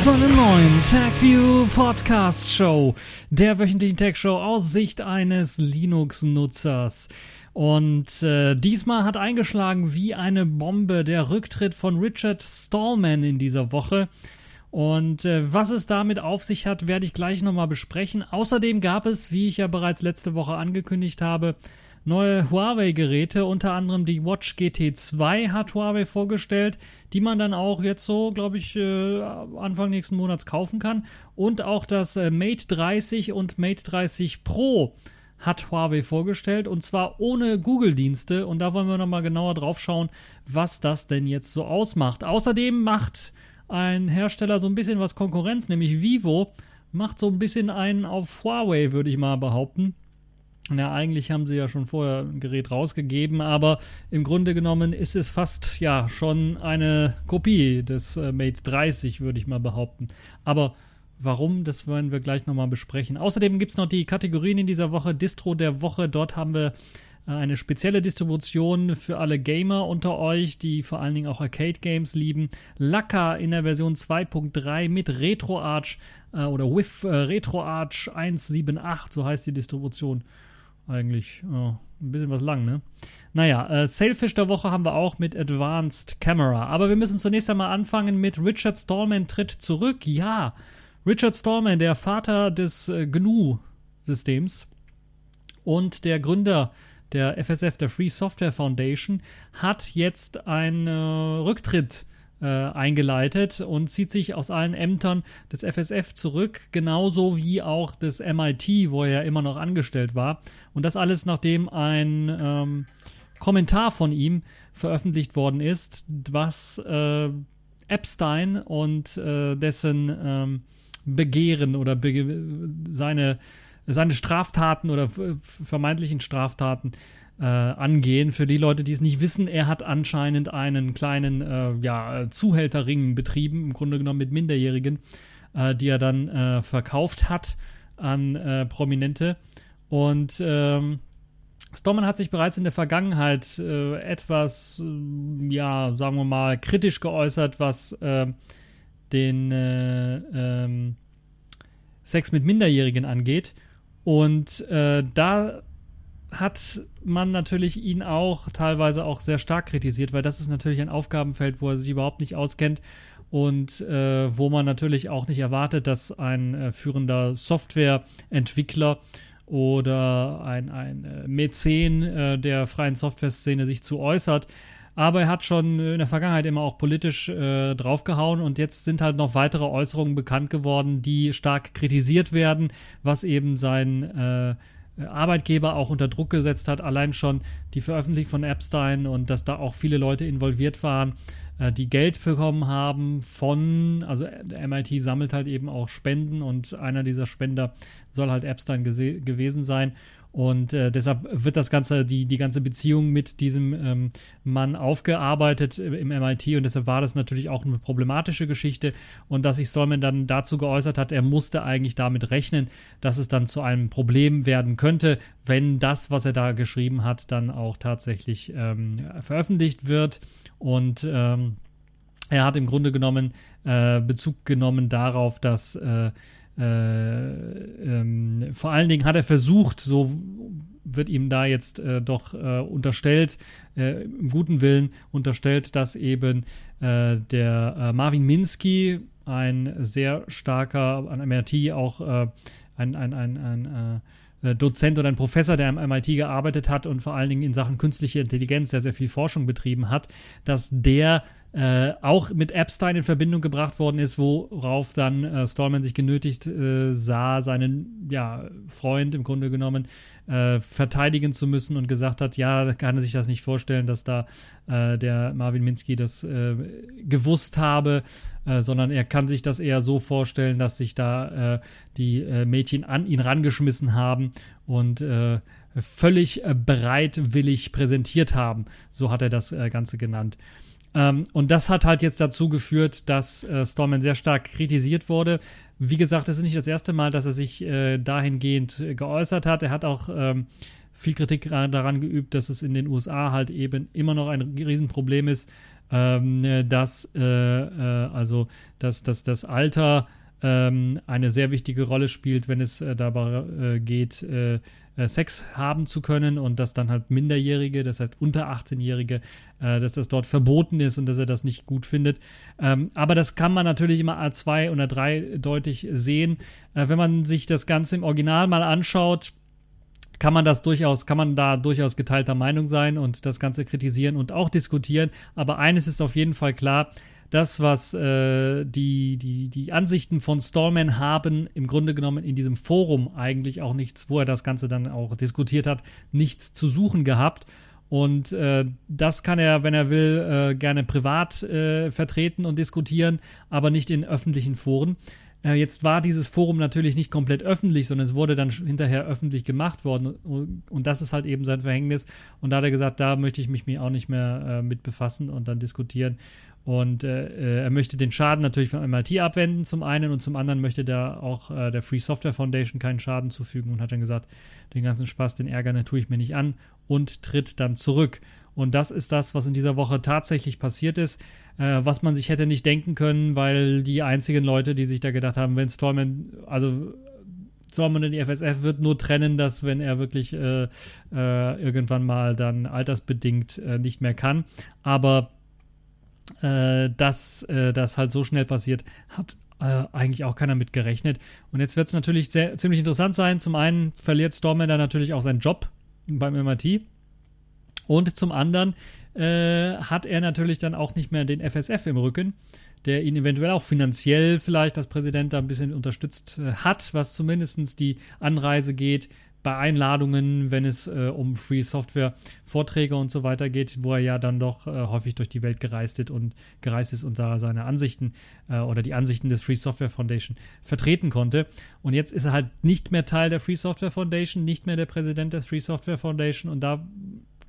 zu einer neuen TagView Podcast Show, der wöchentlichen Tech Show aus Sicht eines Linux-Nutzers. Und äh, diesmal hat eingeschlagen wie eine Bombe der Rücktritt von Richard Stallman in dieser Woche. Und äh, was es damit auf sich hat, werde ich gleich nochmal besprechen. Außerdem gab es, wie ich ja bereits letzte Woche angekündigt habe, neue Huawei-Geräte, unter anderem die Watch GT2 hat Huawei vorgestellt, die man dann auch jetzt so, glaube ich, äh, Anfang nächsten Monats kaufen kann. Und auch das äh, Mate 30 und Mate 30 Pro hat Huawei vorgestellt und zwar ohne Google-Dienste. Und da wollen wir nochmal genauer drauf schauen, was das denn jetzt so ausmacht. Außerdem macht ein Hersteller so ein bisschen was Konkurrenz, nämlich Vivo, macht so ein bisschen einen auf Huawei, würde ich mal behaupten. Ja, eigentlich haben sie ja schon vorher ein Gerät rausgegeben, aber im Grunde genommen ist es fast ja schon eine Kopie des äh, Mate 30, würde ich mal behaupten. Aber warum, das werden wir gleich nochmal besprechen. Außerdem gibt es noch die Kategorien in dieser Woche, Distro der Woche. Dort haben wir äh, eine spezielle Distribution für alle Gamer unter euch, die vor allen Dingen auch Arcade-Games lieben. Laka in der Version 2.3 mit RetroArch äh, oder with äh, RetroArch 178, so heißt die Distribution eigentlich oh, ein bisschen was lang, ne? Naja, äh, Sailfish der Woche haben wir auch mit Advanced Camera. Aber wir müssen zunächst einmal anfangen mit Richard Stallman tritt zurück. Ja, Richard Stallman, der Vater des äh, GNU-Systems und der Gründer der FSF, der Free Software Foundation, hat jetzt einen äh, Rücktritt äh, eingeleitet und zieht sich aus allen Ämtern des FSF zurück, genauso wie auch des MIT, wo er immer noch angestellt war. Und das alles, nachdem ein ähm, Kommentar von ihm veröffentlicht worden ist, was äh, Epstein und äh, dessen ähm, Begehren oder be seine, seine Straftaten oder vermeintlichen Straftaten äh, angehen. Für die Leute, die es nicht wissen, er hat anscheinend einen kleinen äh, ja, Zuhälterring betrieben, im Grunde genommen mit Minderjährigen, äh, die er dann äh, verkauft hat an äh, Prominente. Und ähm, Storman hat sich bereits in der Vergangenheit äh, etwas, ja, sagen wir mal, kritisch geäußert, was den ähm, Sex mit Minderjährigen angeht. Und da hat man natürlich ihn auch teilweise auch sehr stark kritisiert, weil das ist natürlich ein Aufgabenfeld, wo er sich überhaupt nicht auskennt und äh, wo man natürlich auch nicht erwartet, dass ein äh, führender Softwareentwickler oder ein, ein äh, Mäzen äh, der freien Software-Szene sich zu äußert. Aber er hat schon in der Vergangenheit immer auch politisch äh, draufgehauen und jetzt sind halt noch weitere Äußerungen bekannt geworden, die stark kritisiert werden, was eben sein äh, Arbeitgeber auch unter Druck gesetzt hat. Allein schon die Veröffentlichung von Epstein und dass da auch viele Leute involviert waren, äh, die Geld bekommen haben von, also der MIT sammelt halt eben auch Spenden und einer dieser Spender soll halt Epstein gewesen sein. Und äh, deshalb wird das Ganze, die, die ganze Beziehung mit diesem ähm, Mann aufgearbeitet im MIT und deshalb war das natürlich auch eine problematische Geschichte. Und dass sich Stallman dann dazu geäußert hat, er musste eigentlich damit rechnen, dass es dann zu einem Problem werden könnte, wenn das, was er da geschrieben hat, dann auch tatsächlich ähm, veröffentlicht wird. Und ähm, er hat im Grunde genommen äh, Bezug genommen darauf, dass äh, ähm, vor allen Dingen hat er versucht, so wird ihm da jetzt äh, doch äh, unterstellt, äh, im guten Willen unterstellt, dass eben äh, der äh, Marvin Minsky, ein sehr starker, an MIT auch ein, ein, ein, ein äh, Dozent oder ein Professor, der am MIT gearbeitet hat und vor allen Dingen in Sachen künstliche Intelligenz sehr, sehr viel Forschung betrieben hat, dass der äh, auch mit Epstein in Verbindung gebracht worden ist, worauf dann äh, Stallman sich genötigt äh, sah, seinen ja, Freund im Grunde genommen äh, verteidigen zu müssen und gesagt hat, ja, kann er sich das nicht vorstellen, dass da äh, der Marvin Minsky das gewusst habe, sondern er kann sich das eher so vorstellen, dass sich da die Mädchen an ihn rangeschmissen haben und völlig bereitwillig präsentiert haben. So hat er das Ganze genannt. Ähm, und das hat halt jetzt dazu geführt, dass äh, Stallman sehr stark kritisiert wurde. Wie gesagt, es ist nicht das erste Mal, dass er sich äh, dahingehend äh, geäußert hat. Er hat auch ähm, viel Kritik daran geübt, dass es in den USA halt eben immer noch ein Riesenproblem ist, ähm, dass äh, äh, also dass, dass das Alter ähm, eine sehr wichtige Rolle spielt, wenn es äh, dabei äh, geht, äh, äh, Sex haben zu können und dass dann halt Minderjährige, das heißt unter 18-Jährige, äh, dass das dort verboten ist und dass er das nicht gut findet. Ähm, aber das kann man natürlich immer A2 oder 3 deutlich sehen. Äh, wenn man sich das Ganze im Original mal anschaut, kann man das durchaus, kann man da durchaus geteilter Meinung sein und das Ganze kritisieren und auch diskutieren. Aber eines ist auf jeden Fall klar, das, was äh, die, die, die Ansichten von Stallman haben, im Grunde genommen in diesem Forum eigentlich auch nichts, wo er das Ganze dann auch diskutiert hat, nichts zu suchen gehabt. Und äh, das kann er, wenn er will, äh, gerne privat äh, vertreten und diskutieren, aber nicht in öffentlichen Foren. Äh, jetzt war dieses Forum natürlich nicht komplett öffentlich, sondern es wurde dann hinterher öffentlich gemacht worden. Und das ist halt eben sein Verhängnis. Und da hat er gesagt, da möchte ich mich auch nicht mehr äh, mit befassen und dann diskutieren. Und äh, äh er möchte den Schaden natürlich vom MIT abwenden, zum einen, und zum anderen möchte der auch äh, der Free Software Foundation keinen Schaden zufügen und hat dann gesagt, den ganzen Spaß, den Ärger, den tue ich mir nicht an und tritt dann zurück. Und das ist das, was in dieser Woche tatsächlich passiert ist, äh, was man sich hätte nicht denken können, weil die einzigen Leute, die sich da gedacht haben, wenn Stallman, also Stallman und die FSF wird nur trennen, dass wenn er wirklich äh, äh, irgendwann mal dann altersbedingt nicht mehr kann. Aber äh, dass äh, das halt so schnell passiert, hat äh, eigentlich auch keiner mit gerechnet. Und jetzt wird es natürlich sehr, ziemlich interessant sein. Zum einen verliert Stormman dann natürlich auch seinen Job beim MIT. Und zum anderen äh, hat er natürlich dann auch nicht mehr den FSF im Rücken, der ihn eventuell auch finanziell vielleicht als Präsident da ein bisschen unterstützt äh, hat, was zumindest die Anreise geht, bei Einladungen, wenn es äh, um Free Software Vorträge und so weiter geht, wo er ja dann doch äh, häufig durch die Welt gereist ist und gereist ist und da seine Ansichten äh, oder die Ansichten des Free Software Foundation vertreten konnte. Und jetzt ist er halt nicht mehr Teil der Free Software Foundation, nicht mehr der Präsident der Free Software Foundation und da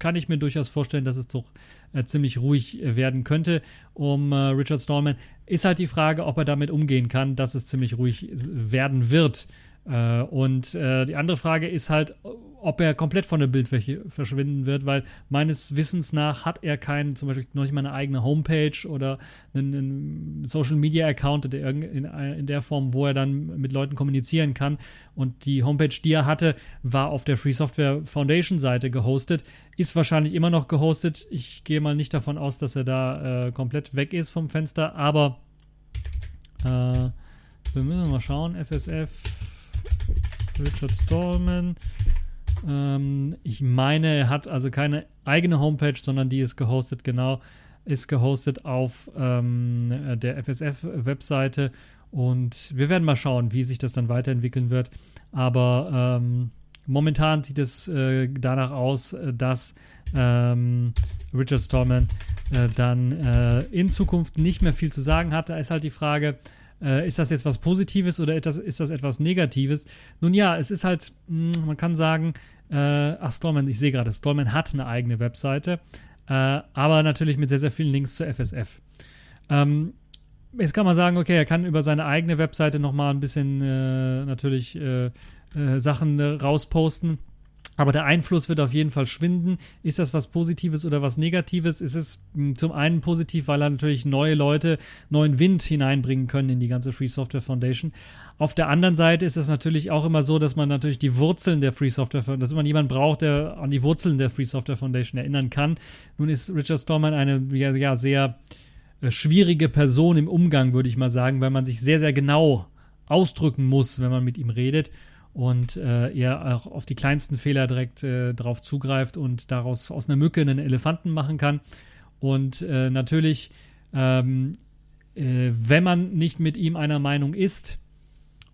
kann ich mir durchaus vorstellen, dass es doch äh, ziemlich ruhig äh, werden könnte um äh, Richard Stallman. Ist halt die Frage, ob er damit umgehen kann, dass es ziemlich ruhig werden wird. Äh, und äh, die andere Frage ist halt, ob er komplett von der Bildfläche verschwinden wird, weil meines Wissens nach hat er keinen, zum Beispiel noch nicht mal eine eigene Homepage oder einen, einen Social Media Account in, in, in, der Form, wo er dann mit Leuten kommunizieren kann. Und die Homepage, die er hatte, war auf der Free Software Foundation Seite gehostet, ist wahrscheinlich immer noch gehostet. Ich gehe mal nicht davon aus, dass er da äh, komplett weg ist vom Fenster, aber äh, wir müssen mal schauen. FSF Richard Stallman. Ähm, ich meine, er hat also keine eigene Homepage, sondern die ist gehostet, genau, ist gehostet auf ähm, der FSF-Webseite. Und wir werden mal schauen, wie sich das dann weiterentwickeln wird. Aber ähm, momentan sieht es äh, danach aus, dass ähm, Richard Stallman äh, dann äh, in Zukunft nicht mehr viel zu sagen hat. Da ist halt die Frage, äh, ist das jetzt was Positives oder ist das, ist das etwas Negatives? Nun ja, es ist halt, mh, hm, man kann sagen, äh, ach, Stallman, ich sehe gerade, Stallman hat eine eigene Webseite, äh, aber natürlich mit sehr, sehr vielen Links zur FSF. Ähm, jetzt kann man sagen, okay, er kann über seine eigene Webseite nochmal ein bisschen äh, natürlich äh, äh, Sachen rausposten. Aber der Einfluss wird auf jeden Fall schwinden. Ist das was Positives oder was Negatives? Ist es hm, zum einen positiv, weil er natürlich neue Leute, neuen Wind hineinbringen können in die ganze Free Software Foundation. Auf der anderen Seite ist es natürlich auch immer so, dass man natürlich die Wurzeln der Free Software Foundation, dass man jemanden braucht, der an die Wurzeln der Free Software Foundation erinnern kann. Nun ist Richard Stallman eine ja, ja sehr äh, schwierige Person im Umgang, würde ich mal sagen, weil man sich sehr, sehr genau ausdrücken muss, wenn man mit ihm redet und äh, er auch auf die kleinsten Fehler direkt äh, drauf zugreift und daraus aus einer Mücke einen Elefanten machen kann. Und äh, natürlich, ähm, äh, wenn man nicht mit ihm einer Meinung ist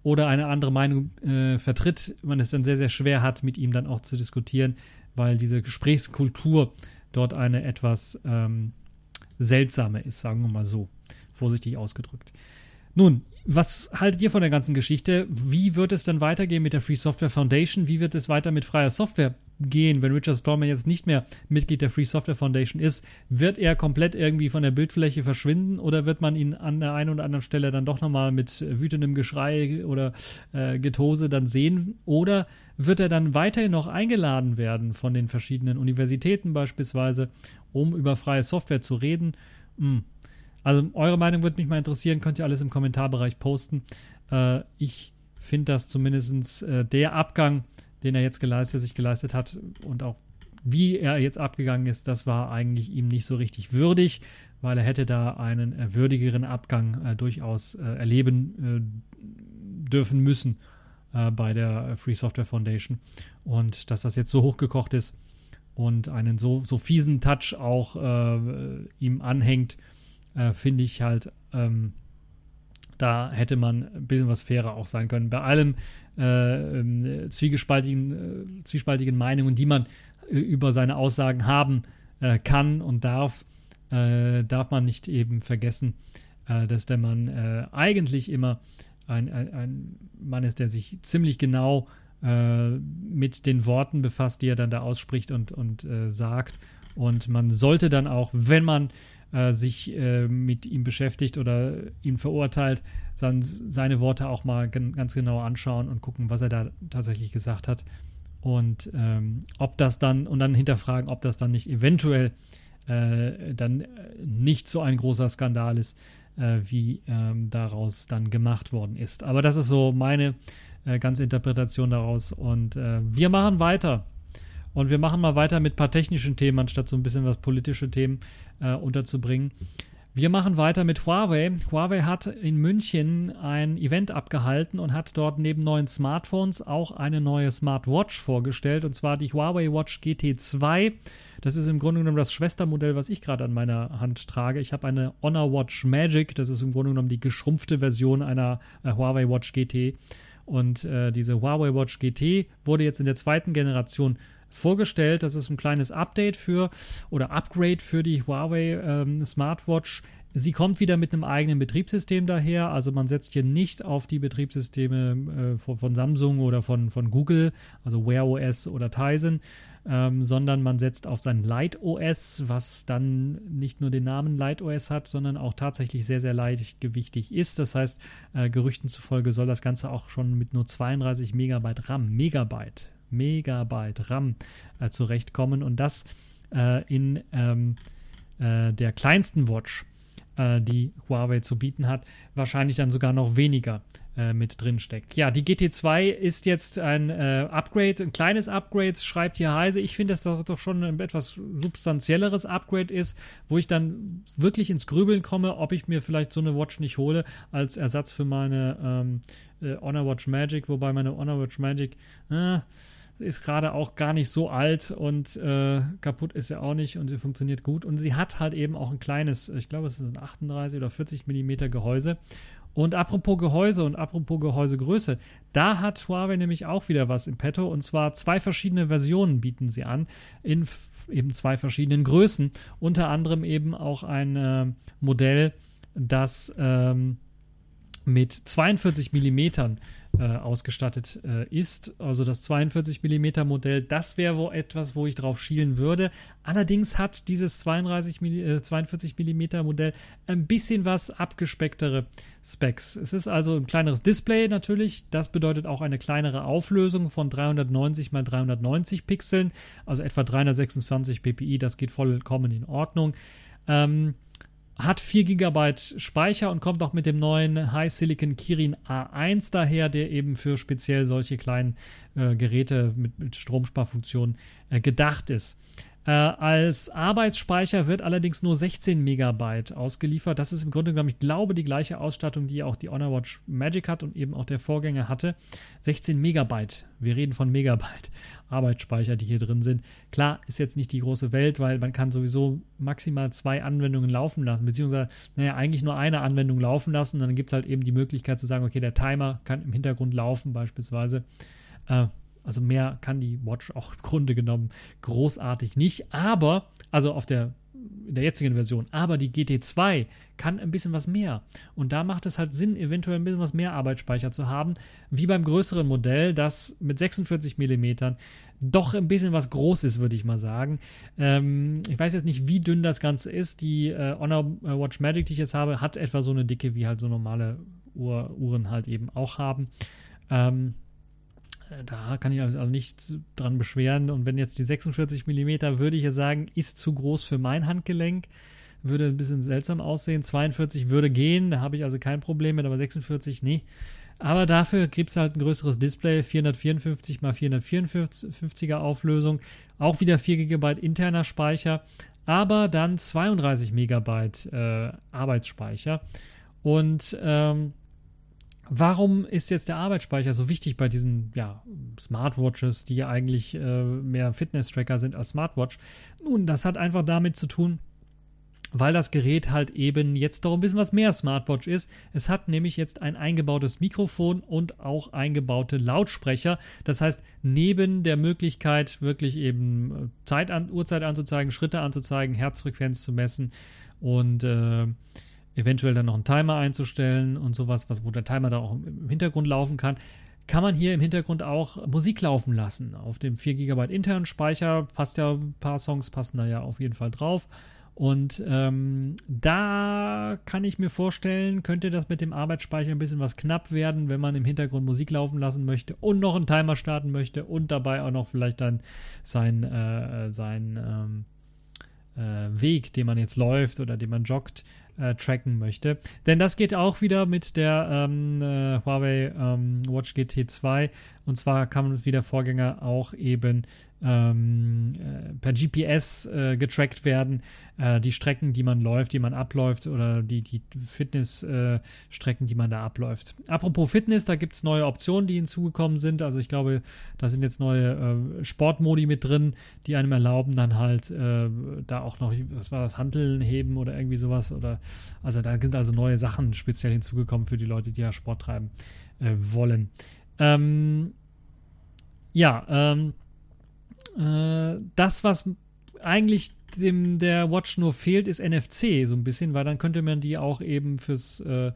oder eine andere Meinung äh, vertritt, man es dann sehr, sehr schwer hat, mit ihm dann auch zu diskutieren, weil diese Gesprächskultur dort eine etwas ähm, seltsame ist, sagen wir mal so, vorsichtig ausgedrückt. Nun, was haltet ihr von der ganzen Geschichte? Wie wird es dann weitergehen mit der Free Software Foundation? Wie wird es weiter mit freier Software gehen, wenn Richard Stallman jetzt nicht mehr Mitglied der Free Software Foundation ist? Wird er komplett irgendwie von der Bildfläche verschwinden oder wird man ihn an der einen oder anderen Stelle dann doch nochmal mit wütendem Geschrei oder äh, Getose dann sehen? Oder wird er dann weiterhin noch eingeladen werden von den verschiedenen Universitäten beispielsweise, um über freie Software zu reden? Hm. Also eure Meinung würde mich mal interessieren, könnt ihr alles im Kommentarbereich posten. Äh, ich finde das zumindest äh, der Abgang, den er jetzt geleistet, sich geleistet hat und auch wie er jetzt abgegangen ist, das war eigentlich ihm nicht so richtig würdig, weil er hätte da einen äh, würdigeren Abgang äh, durchaus äh, erleben äh, dürfen müssen bei der Free Software Foundation. Und dass das jetzt so hochgekocht ist und einen so, so fiesen Touch auch ihm anhängt, finde ich halt, ähm, da hätte man ein bisschen was fairer auch sein können. Bei allem ähm, zwiegespaltigen, zwiespaltigen Meinungen, die man über seine Aussagen haben äh, kann und darf, äh, darf man nicht eben vergessen, äh, dass der Mann äh, eigentlich immer ein, ein, ein, Mann ist, der sich ziemlich genau äh, mit den Worten befasst, die er dann da ausspricht und, und äh, sagt. Und man sollte dann auch, wenn man sich mit ihm beschäftigt oder ihn verurteilt, dann seine Worte auch mal ganz genau anschauen und gucken, was er da tatsächlich gesagt hat und ähm, ob das dann und dann hinterfragen, ob das dann nicht eventuell äh, dann nicht so ein großer Skandal ist, äh, wie ähm, daraus dann gemacht worden ist. Aber das ist so meine äh, ganze Interpretation daraus und äh, wir machen weiter. Und wir machen mal weiter mit ein paar technischen Themen, anstatt so ein bisschen was politische Themen äh, unterzubringen. Wir machen weiter mit Huawei. Huawei hat in München ein Event abgehalten und hat dort neben neuen Smartphones auch eine neue Smartwatch vorgestellt, und zwar die Huawei Watch GT2. Das ist im Grunde genommen das Schwestermodell, was ich gerade an meiner Hand trage. Ich habe eine Honor Watch Magic, das ist im Grunde genommen die geschrumpfte Version einer äh, Huawei Watch GT. Und äh, diese Huawei Watch GT wurde jetzt in der zweiten Generation vorgestellt. Das ist ein kleines Update für oder Upgrade für die Huawei ähm, Smartwatch. Sie kommt wieder mit einem eigenen Betriebssystem daher. Also man setzt hier nicht auf die Betriebssysteme äh, von, von, Samsung oder von, von Google, also Wear OS oder Tizen, ähm, sondern man setzt auf sein Light OS, was dann nicht nur den Namen Light OS hat, sondern auch tatsächlich sehr, sehr leichtgewichtig ist. Das heißt, äh, Gerüchten zufolge soll das Ganze auch schon mit nur 32 Megabyte RAM, Megabyte, Megabyte RAM äh, zurechtkommen und das äh, in ähm, äh, der kleinsten Watch, äh, die Huawei zu bieten hat, wahrscheinlich dann sogar noch weniger äh, mit drin steckt. Ja, die GT2 ist jetzt ein äh, Upgrade, ein kleines Upgrade, schreibt hier Heise. Ich finde, dass das doch schon ein etwas substanzielleres Upgrade ist, wo ich dann wirklich ins Grübeln komme, ob ich mir vielleicht so eine Watch nicht hole als Ersatz für meine ähm, Honor Watch Magic, wobei meine Honor Watch Magic äh, ist gerade auch gar nicht so alt und äh, kaputt ist sie auch nicht und sie funktioniert gut. Und sie hat halt eben auch ein kleines, ich glaube, es ist ein 38 oder 40 Millimeter Gehäuse. Und apropos Gehäuse und apropos Gehäusegröße, da hat Huawei nämlich auch wieder was im Petto und zwar zwei verschiedene Versionen bieten sie an in eben zwei verschiedenen Größen. Unter anderem eben auch ein äh, Modell, das ähm, mit 42 Millimetern äh, ausgestattet äh, ist. Also das 42 mm Modell, das wäre wo etwas, wo ich drauf schielen würde. Allerdings hat dieses 32 äh, 42 mm Modell ein bisschen was abgespecktere Specs. Es ist also ein kleineres Display natürlich. Das bedeutet auch eine kleinere Auflösung von 390 x 390 Pixeln, also etwa 326 ppi. Das geht vollkommen in Ordnung. Ähm, hat 4 GB Speicher und kommt auch mit dem neuen High Silicon Kirin A1 daher, der eben für speziell solche kleinen äh, Geräte mit, mit Stromsparfunktionen äh, gedacht ist. Äh, als Arbeitsspeicher wird allerdings nur 16 Megabyte ausgeliefert. Das ist im Grunde genommen, ich glaube, die gleiche Ausstattung, die auch die Honor Watch Magic hat und eben auch der Vorgänger hatte. 16 Megabyte. Wir reden von Megabyte Arbeitsspeicher, die hier drin sind. Klar, ist jetzt nicht die große Welt, weil man kann sowieso maximal zwei Anwendungen laufen lassen, beziehungsweise, naja, eigentlich nur eine Anwendung laufen lassen. Dann gibt es halt eben die Möglichkeit zu sagen, okay, der Timer kann im Hintergrund laufen beispielsweise. Äh, also mehr kann die Watch auch im Grunde genommen großartig nicht. Aber, also auf der, in der jetzigen Version, aber die GT2 kann ein bisschen was mehr. Und da macht es halt Sinn, eventuell ein bisschen was mehr Arbeitsspeicher zu haben, wie beim größeren Modell, das mit 46 mm doch ein bisschen was groß ist, würde ich mal sagen. Ähm, ich weiß jetzt nicht, wie dünn das Ganze ist. Die äh, Honor Watch Magic, die ich jetzt habe, hat etwa so eine Dicke, wie halt so normale Uhr, Uhren halt eben auch haben. Ähm, äh, da kann ich also nicht dran beschweren. Und wenn jetzt die 46 mm, würde ich ja sagen, ist zu groß für mein Handgelenk. würde ein bisschen seltsam aussehen. 42 würde gehen, da habe ich also kein Problem mit, aber 46 nee. Aber dafür gibt es halt ein größeres Display, 454 x 454er Auflösung, auch wieder 4 GB interner Speicher, aber dann 32 Megabyte äh, Arbeitsspeicher. Und ähm, Warum ist jetzt der Arbeitsspeicher so wichtig bei diesen ja, Smartwatches, die ja eigentlich äh, mehr Fitness-Tracker sind als Smartwatch? Nun, das hat einfach damit zu tun, weil das Gerät halt eben jetzt doch ein bisschen was mehr Smartwatch ist. Es hat nämlich jetzt ein eingebautes Mikrofon und auch eingebaute Lautsprecher. Das heißt, neben der Möglichkeit, wirklich eben äh, Zeit an, Uhrzeit anzuzeigen, Schritte anzuzeigen, Herzfrequenz zu messen und äh, eventuell dann noch einen Timer einzustellen und sowas, was, wo der Timer da auch im Hintergrund laufen kann, kann man hier im Hintergrund auch Musik laufen lassen. Auf dem 4 GB internen Speicher passt ja ein paar Songs, passen da ja auf jeden Fall drauf. Und ähm, da kann ich mir vorstellen, könnte das mit dem Arbeitsspeicher ein bisschen was knapp werden, wenn man im Hintergrund Musik laufen lassen möchte und noch einen Timer starten möchte und dabei auch noch vielleicht dann sein, äh, sein ähm, äh, Weg, den man jetzt läuft oder den man joggt, äh, tracken möchte. Denn das geht auch wieder mit der ähm, äh, Huawei ähm, Watch GT 2. Und zwar kann man wie der Vorgänger auch eben ähm, äh, per GPS äh, getrackt werden. Äh, die Strecken, die man läuft, die man abläuft oder die, die Fitnessstrecken, äh, die man da abläuft. Apropos Fitness, da gibt es neue Optionen, die hinzugekommen sind. Also ich glaube, da sind jetzt neue äh, Sportmodi mit drin, die einem erlauben, dann halt da auch noch, was war das, Handeln heben oder irgendwie sowas. Oder also da sind also neue Sachen speziell hinzugekommen für die Leute, die ja Sport treiben wollen. Ähm, ja, ähm, äh, das, was eigentlich dem der Watch nur fehlt, ist NFC so ein bisschen, weil dann könnte man die auch eben fürs, äh,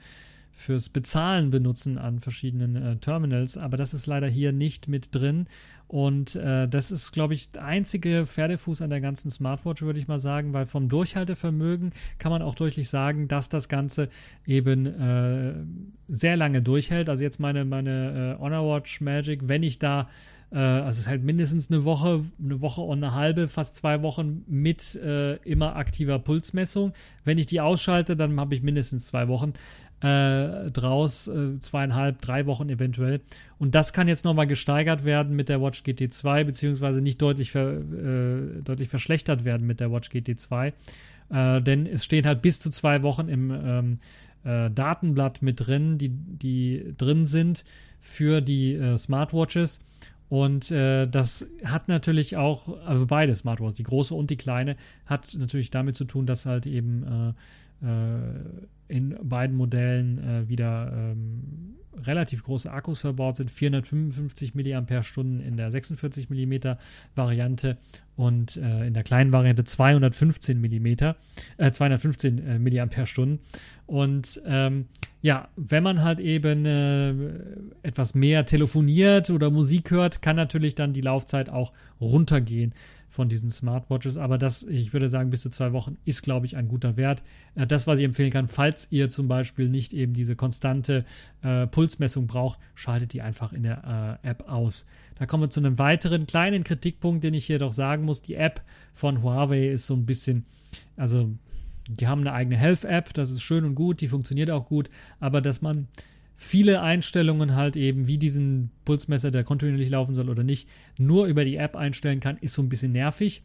fürs Bezahlen benutzen an verschiedenen äh, Terminals. Aber das ist leider hier nicht mit drin. Und äh, das ist, glaube ich, der einzige Pferdefuß an der ganzen Smartwatch, würde ich mal sagen, weil vom Durchhaltevermögen kann man auch deutlich sagen, dass das Ganze eben äh, sehr lange durchhält. Also jetzt meine, meine äh, Honor Watch Magic, wenn ich da äh, also es ist halt mindestens eine Woche, eine Woche und eine halbe, fast zwei Wochen mit äh, immer aktiver Pulsmessung. Wenn ich die ausschalte, dann habe ich mindestens zwei Wochen äh, draus, äh, zweieinhalb, drei Wochen eventuell. Und das kann jetzt nochmal gesteigert werden mit der Watch GT2, beziehungsweise nicht deutlich, ver, äh, deutlich verschlechtert werden mit der Watch GT2. Äh, denn es stehen halt bis zu zwei Wochen im ähm, äh, Datenblatt mit drin, die, die drin sind für die äh, Smartwatches. Und äh, das hat natürlich auch, also beide Smartwatches, die große und die kleine, hat natürlich damit zu tun, dass halt eben äh, äh, in beiden Modellen äh, wieder ähm, relativ große Akkus verbaut sind. 455 mAh in der 46 mm Variante und äh, in der kleinen Variante 215 mm, äh, 215 äh, mAh Und ähm, ja, wenn man halt eben äh, etwas mehr telefoniert oder Musik hört, kann natürlich dann die Laufzeit auch runtergehen von diesen Smartwatches. Aber das, ich würde sagen, bis zu zwei Wochen ist, glaube ich, ein guter Wert. Äh, das, was ich empfehlen kann, falls ihr zum Beispiel nicht eben diese konstante äh, Pulsmessung braucht, schaltet die einfach in der äh, App aus. Da kommen wir zu einem weiteren kleinen Kritikpunkt, den ich hier doch sagen muss. Die App von Huawei ist so ein bisschen, also die haben eine eigene Health-App, das ist schön und gut, die funktioniert auch gut, aber dass man viele Einstellungen halt eben, wie diesen Pulsmesser, der kontinuierlich laufen soll oder nicht, nur über die App einstellen kann, ist so ein bisschen nervig.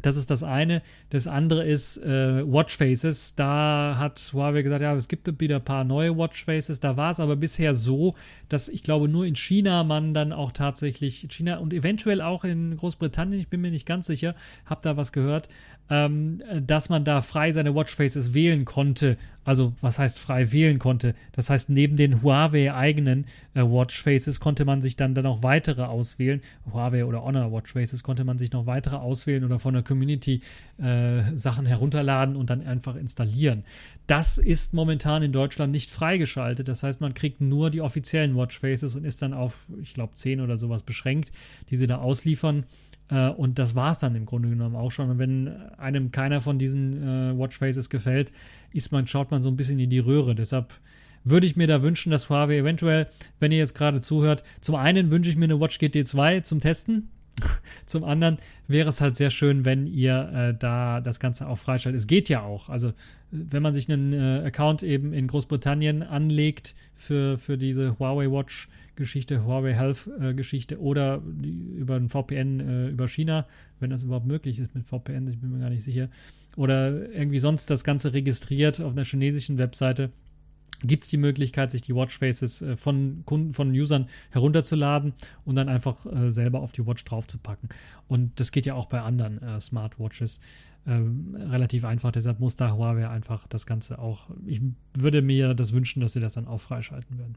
Das ist das eine. Das andere ist äh, Watchfaces. Da hat Huawei gesagt, ja, es gibt wieder ein paar neue Watchfaces. Da war es aber bisher so, dass ich glaube, nur in China man dann auch tatsächlich, China und eventuell auch in Großbritannien, ich bin mir nicht ganz sicher, habe da was gehört, ähm, dass man da frei seine Watchfaces wählen konnte. Also, was heißt frei wählen konnte? Das heißt, neben den Huawei-eigenen äh, Watchfaces konnte man sich dann, dann auch weitere auswählen. Huawei oder Honor Watchfaces konnte man sich noch weitere auswählen oder von der Community äh, Sachen herunterladen und dann einfach installieren. Das ist momentan in Deutschland nicht freigeschaltet. Das heißt, man kriegt nur die offiziellen Watchfaces und ist dann auf, ich glaube, 10 oder sowas beschränkt, die sie da ausliefern. Äh, und das war es dann im Grunde genommen auch schon. Und wenn einem keiner von diesen äh, Watchfaces gefällt, ist man, schaut man so ein bisschen in die Röhre. Deshalb würde ich mir da wünschen, dass Huawei eventuell, wenn ihr jetzt gerade zuhört, zum einen wünsche ich mir eine Watch GT2 zum Testen. Zum anderen wäre es halt sehr schön, wenn ihr äh, da das Ganze auch freischaltet. Es geht ja auch. Also, wenn man sich einen äh, Account eben in Großbritannien anlegt für, für diese Huawei Watch Geschichte, Huawei Health äh, Geschichte oder die, über ein VPN äh, über China, wenn das überhaupt möglich ist mit VPN, ich bin mir gar nicht sicher, oder irgendwie sonst das Ganze registriert auf einer chinesischen Webseite, gibt es die Möglichkeit, sich die Watchfaces äh, von Kunden, von Usern herunterzuladen und dann einfach äh, selber auf die Watch draufzupacken. Und das geht ja auch bei anderen äh, Smartwatches ähm, relativ einfach. Deshalb muss da Huawei einfach das Ganze auch. Ich würde mir das wünschen, dass sie das dann auch freischalten würden.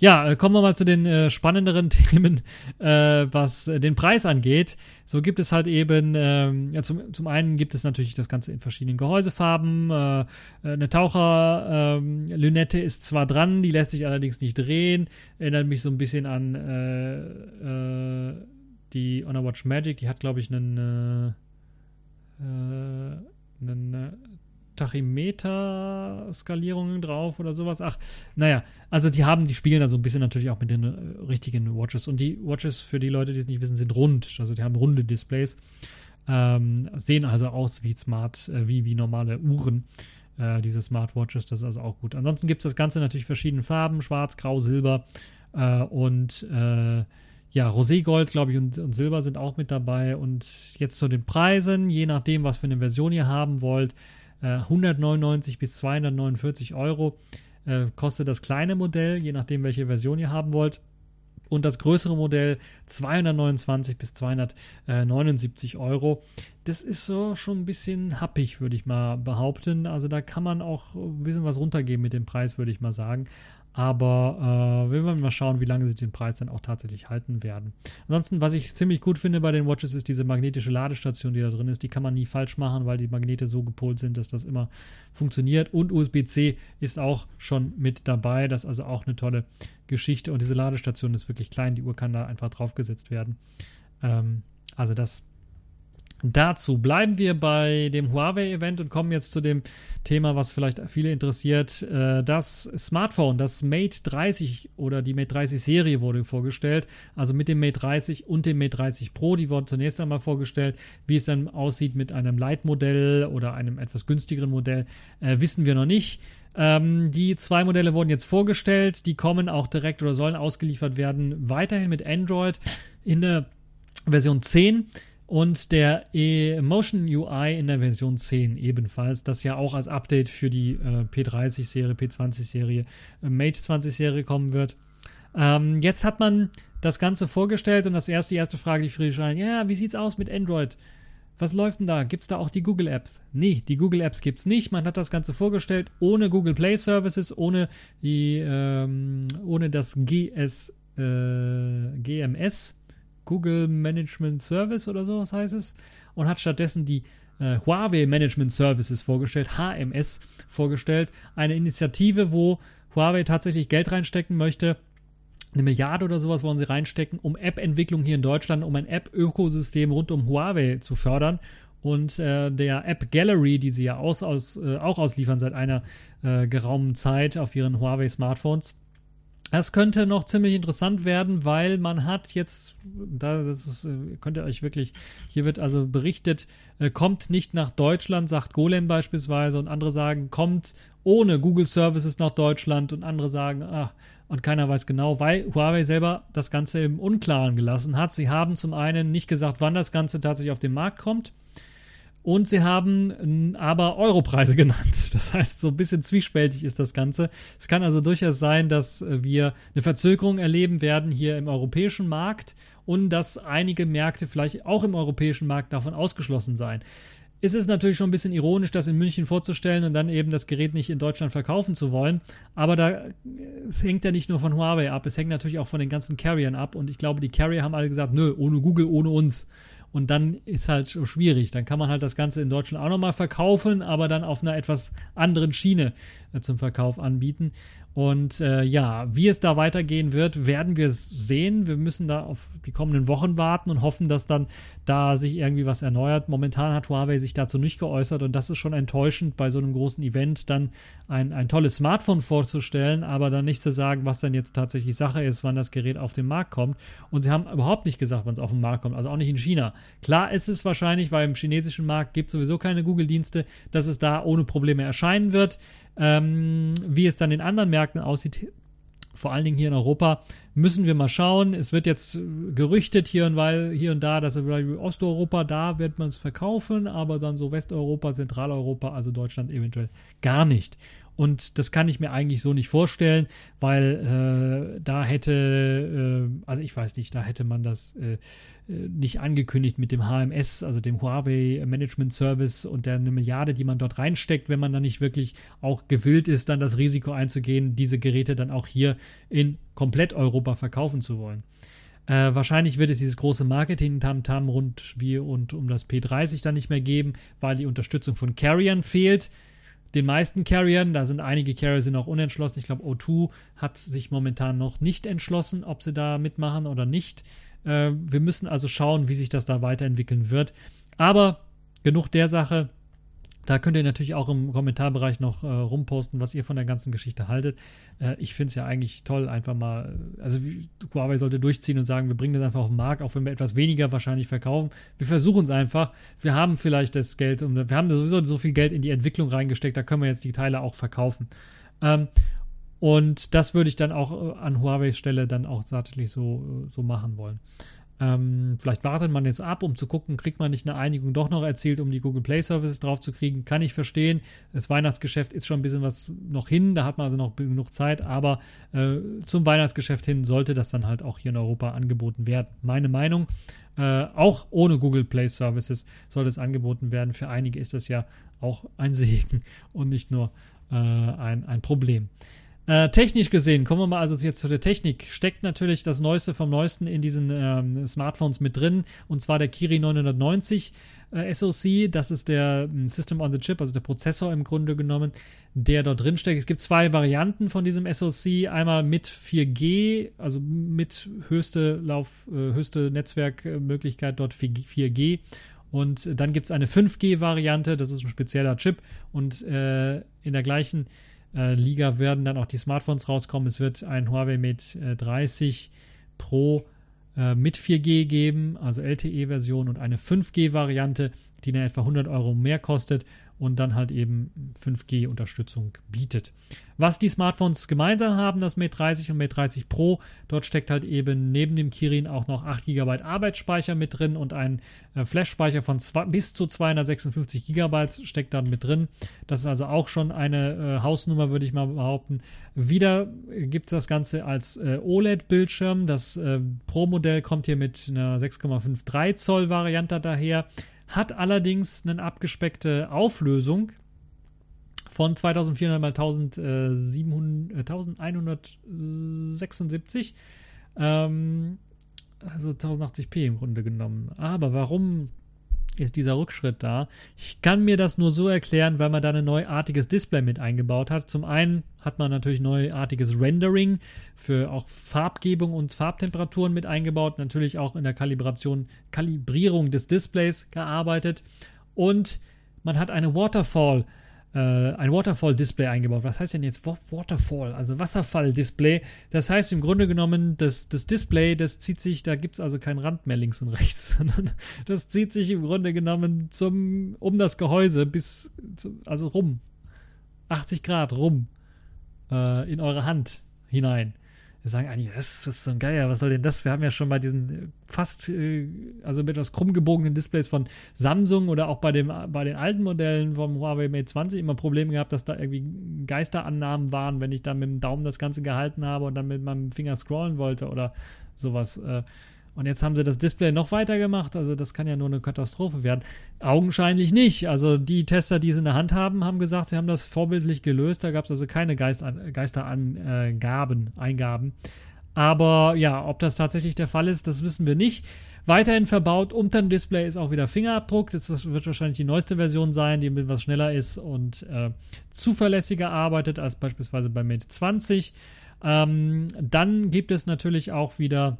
Ja, äh, kommen wir mal zu den äh, spannenderen Themen, äh, was äh, den Preis angeht. So gibt es halt eben, ähm, ja, zum, zum einen gibt es natürlich das Ganze in verschiedenen Gehäusefarben. Äh, äh eine Taucherlünette ähm, ist zwar dran, die lässt sich allerdings nicht drehen. Erinnert mich so ein bisschen an die Honor Watch Magic. Die hat, glaube ich, einen, einen Tachymeter-Skalierungen drauf oder sowas. Ach, naja, also die haben, die spielen da so ein bisschen natürlich auch mit den äh, richtigen Watches. Und die Watches, für die Leute, die es nicht wissen, sind rund. Also die haben runde Displays. Ähm, sehen also aus wie smart, äh, wie, wie normale Uhren. Äh, diese Smartwatches, das ist also auch gut. Ansonsten gibt es das Ganze natürlich verschiedene Farben: Schwarz, Grau, Silber äh, und äh, ja, Roségold, glaube ich, und, und, Silber sind auch mit dabei. Und jetzt zu den Preisen, je nachdem, was für eine Version ihr haben wollt. 199 äh, bis 249 Euro äh, kostet das kleine Modell, je nachdem, welche Version ihr haben wollt. Und das größere Modell 229 bis 279 Euro. Das ist so schon ein bisschen happig, würde ich mal behaupten. Also da kann man auch ein bisschen was runtergeben mit dem Preis, würde ich mal sagen. Aber äh, wir werden mal schauen, wie lange sie den Preis dann auch tatsächlich halten werden. Ansonsten, was ich ziemlich gut finde bei den Watches, ist diese magnetische Ladestation, die da drin ist. Die kann man nie falsch machen, weil die Magnete so gepolt sind, dass das immer funktioniert. Und USB-C ist auch schon mit dabei. Das ist also auch eine tolle Geschichte. Und diese Ladestation ist wirklich klein. Die Uhr kann da einfach draufgesetzt werden. Ähm, also das dazu. Bleiben wir bei dem Huawei-Event und kommen jetzt zu dem Thema, was vielleicht viele interessiert. Äh, das Smartphone, das Mate 30 oder die Mate 30 Serie wurde vorgestellt. Also mit dem Mate 30 und dem Mate 30 Pro. Die wurden zunächst einmal vorgestellt. Wie es dann aussieht mit einem Light-Modell oder einem etwas günstigeren Modell, äh, wissen wir noch nicht. Ähm, die zwei Modelle wurden jetzt vorgestellt. Die kommen auch direkt oder sollen ausgeliefert werden. Weiterhin mit Android in der Version 10 und der Emotion UI in der Version 10 ebenfalls, das ja auch als Update für die äh, P30-Serie, P20-Serie, äh, Mate 20-Serie kommen wird. Ähm, jetzt hat man das Ganze vorgestellt und das erste, die erste Frage, die Friedrich schreien, ja, wie sieht's aus mit Android? Was läuft denn da? Gibt es da auch die Google Apps? Nee, die Google Apps gibt es nicht. Man hat das Ganze vorgestellt ohne Google Play Services, ohne, die, ähm, ohne das GS, äh, GMS Google Management Service oder so, was heißt es, und hat stattdessen die äh, Huawei Management Services vorgestellt, HMS vorgestellt, eine Initiative, wo Huawei tatsächlich Geld reinstecken möchte. Eine Milliarde oder sowas wollen sie reinstecken, um App-Entwicklung hier in Deutschland, um ein App-Ökosystem rund um Huawei zu fördern. Und äh, der App Gallery, die sie ja aus, aus, äh, auch ausliefern seit einer äh, geraumen Zeit auf ihren Huawei-Smartphones, das könnte noch ziemlich interessant werden, weil man hat jetzt, da das ist, äh, könnt ihr euch wirklich, hier wird also berichtet, äh, kommt nicht nach Deutschland, sagt Golem beispielsweise, und andere sagen, kommt ohne Google Services nach Deutschland, und andere sagen, ach, und keiner weiß genau, weil Huawei selber das Ganze im Unklaren gelassen hat. Sie haben zum einen nicht gesagt, wann das Ganze tatsächlich auf den Markt kommt. Und sie haben aber Europreise genannt. Das heißt, so ein bisschen zwiespältig ist das Ganze. Es kann also durchaus sein, dass äh, wir eine Verzögerung erleben werden hier im europäischen Markt und dass einige Märkte vielleicht auch im europäischen Markt davon ausgeschlossen seien. Es ist natürlich schon ein bisschen ironisch, das in München vorzustellen und dann eben das Gerät nicht in Deutschland verkaufen zu wollen. Aber da äh, hängt ja nicht nur von Huawei ab, es hängt natürlich auch von den ganzen Carriern ab. Und ich glaube, die Carrier haben alle gesagt, nö, ohne Google, ohne uns. Und dann ist halt so schwierig. Dann kann man halt das Ganze in Deutschland auch nochmal verkaufen, aber dann auf einer etwas anderen Schiene äh, zum Verkauf anbieten. Und äh, ja, wie es da weitergehen wird, werden wir sehen. Wir müssen da auf die kommenden Wochen warten und hoffen, dass dann da sich irgendwie was erneuert. Momentan hat Huawei sich dazu nicht geäußert und das ist schon enttäuschend, bei so einem großen Event dann ein, ein tolles Smartphone vorzustellen, aber dann nicht zu sagen, was dann jetzt tatsächlich Sache ist, wann das Gerät auf den Markt kommt. Und sie haben überhaupt nicht gesagt, wann es auf den Markt kommt, also auch nicht in China. Klar ist es wahrscheinlich, weil im chinesischen Markt gibt es sowieso keine Google-Dienste, dass es da ohne Probleme erscheinen wird. Ähm, wie es dann in anderen Märkten aussieht, vor allen Dingen hier in Europa, müssen wir mal schauen. Es wird jetzt gerüchtet hier und, weil, hier und da, dass Osteuropa, da wird man es verkaufen, aber dann so Westeuropa, Zentraleuropa, also Deutschland eventuell gar nicht. Und das kann ich mir eigentlich so nicht vorstellen, weil äh, da hätte, äh, also ich weiß nicht, da hätte man das äh, äh nicht angekündigt mit dem HMS, also dem Huawei Management Service und der eine Milliarde, die man dort reinsteckt, wenn man dann nicht wirklich auch gewillt ist, dann das Risiko einzugehen, diese Geräte dann auch hier in komplett Europa verkaufen zu wollen. Äh, wahrscheinlich wird es dieses große Marketing-Tamtam rund wie und um das P30 dann nicht mehr geben, weil die Unterstützung von Carriern fehlt den meisten Carriern, da sind einige Carrier sind auch unentschlossen. Ich glaube, O2 hat sich momentan noch nicht entschlossen, ob sie da mitmachen oder nicht. Äh, wir müssen also schauen, wie sich das da weiterentwickeln wird. Aber genug der Sache. Da könnt ihr natürlich auch im Kommentarbereich noch äh, rumposten, was ihr von der ganzen Geschichte haltet. Äh, ich finde es ja eigentlich toll, einfach mal, also Huawei sollte durchziehen und sagen, wir bringen das einfach auf den Markt, auch wenn wir etwas weniger wahrscheinlich verkaufen. Wir versuchen es einfach. Wir haben vielleicht das Geld, um, wir haben sowieso so viel Geld in die Entwicklung reingesteckt, da können wir jetzt die Teile auch verkaufen. Ähm, und das würde ich dann auch äh, an Huawei Stelle dann auch tatsächlich so, so machen wollen. Ähm, vielleicht wartet man jetzt ab, um zu gucken, kriegt man nicht eine Einigung doch noch erzielt, um die Google Play Services drauf zu kriegen. Kann ich verstehen. Das Weihnachtsgeschäft ist schon ein bisschen was noch hin, da hat man also noch genug Zeit, aber äh, zum Weihnachtsgeschäft hin sollte das dann halt auch hier in Europa angeboten werden. Meine Meinung. Äh, auch ohne Google Play Services sollte es angeboten werden. Für einige ist das ja auch ein Segen und nicht nur äh, ein, ein Problem. Äh, technisch gesehen, kommen wir mal also jetzt zu der Technik, steckt natürlich das Neueste vom Neuesten in diesen ähm, Smartphones mit drin und zwar der Kiri 990 äh, SoC. Das ist der ähm, System on the Chip, also der Prozessor im Grunde genommen, der dort drin steckt. Es gibt zwei Varianten von diesem SoC. Einmal mit 4G, also mit höchste Lauf, äh, höchste Netzwerkmöglichkeit dort 4G. Und dann gibt es eine 5G-Variante, das ist ein spezieller Chip und äh, in der gleichen äh, Liga werden dann auch die Smartphones rauskommen. Es wird ein Huawei Mate 30 Pro äh, mit 4G geben, also LTE-Version und eine 5G-Variante, die dann etwa 100 Euro mehr kostet und dann halt eben 5G-Unterstützung bietet. Was die Smartphones gemeinsam haben, das Mate 30 und Mate 30 Pro, dort steckt halt eben neben dem Kirin auch noch 8 GB Arbeitsspeicher mit drin und ein äh, Flash-Speicher von zwei, bis zu 256 GB steckt dann mit drin. Das ist also auch schon eine äh, Hausnummer, würde ich mal behaupten. Wieder gibt es das Ganze als äh, OLED-Bildschirm. Das äh, Pro-Modell kommt hier mit einer 6,53 Zoll Variante daher hat allerdings eine abgespeckte Auflösung von 2400 mal 1700, 1176. Äh, ähm, also 1080p im Grunde genommen. Aber warum ist dieser Rückschritt da. Ich kann mir das nur so erklären, weil man da ein neuartiges Display mit eingebaut hat. Zum einen hat man natürlich neuartiges Rendering für auch Farbgebung und Farbtemperaturen mit eingebaut, natürlich auch in der Kalibration, Kalibrierung des Displays gearbeitet und man hat eine Waterfall ein Waterfall-Display eingebaut. Was heißt denn jetzt Waterfall? Also Wasserfall-Display. Das heißt im Grunde genommen, das, das Display, das zieht sich, da gibt es also kein Rand mehr links und rechts, sondern das zieht sich im Grunde genommen zum, um das Gehäuse bis, also rum. 80 Grad rum äh, in eure Hand hinein. Wir sagen einige, das ist so ein Geier, was soll denn das? Wir haben ja schon bei diesen äh, fast, äh, also mit etwas krumm gebogenen Displays von Samsung oder auch bei, dem, bei den alten Modellen vom Huawei Mate 20 immer Probleme gehabt, dass da irgendwie Geisterannahmen waren, wenn ich da mit dem Daumen das Ganze gehalten habe und dann mit meinem Finger scrollen wollte oder sowas. Äh, und jetzt haben sie das Display noch weiter gemacht. Also das kann ja nur eine Katastrophe werden. Augenscheinlich nicht. Also die Tester, die es in der Hand haben, haben gesagt, sie haben das vorbildlich gelöst. Da gab es also keine Geist Geisterangaben, Eingaben. Aber ja, ob das tatsächlich der Fall ist, das wissen wir nicht. Weiterhin verbaut unter dem Display ist auch wieder Fingerabdruck. Das wird wahrscheinlich die neueste Version sein, die etwas schneller ist und äh, zuverlässiger arbeitet als beispielsweise bei Mate 20. Ähm, dann gibt es natürlich auch wieder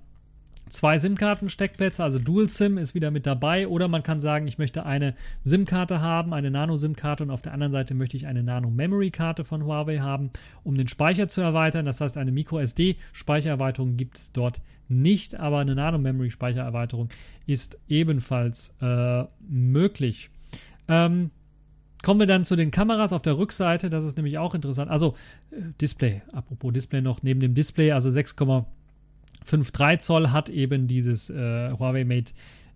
zwei SIM-Karten-Steckplätze, also Dual-SIM ist wieder mit dabei. Oder man kann sagen, ich möchte eine SIM-Karte haben, eine Nano-SIM-Karte und auf der anderen Seite möchte ich eine Nano-Memory-Karte von Huawei haben, um den Speicher zu erweitern. Das heißt, eine Micro-SD-Speichererweiterung gibt es dort nicht, aber eine Nano-Memory-Speichererweiterung ist ebenfalls äh, möglich. Ähm, Kommen wir dann zu den Kameras auf der Rückseite, das ist nämlich auch interessant. Also äh, Display, apropos Display noch, neben dem Display, also 6,5 5,3 Zoll hat eben dieses äh, Huawei Mate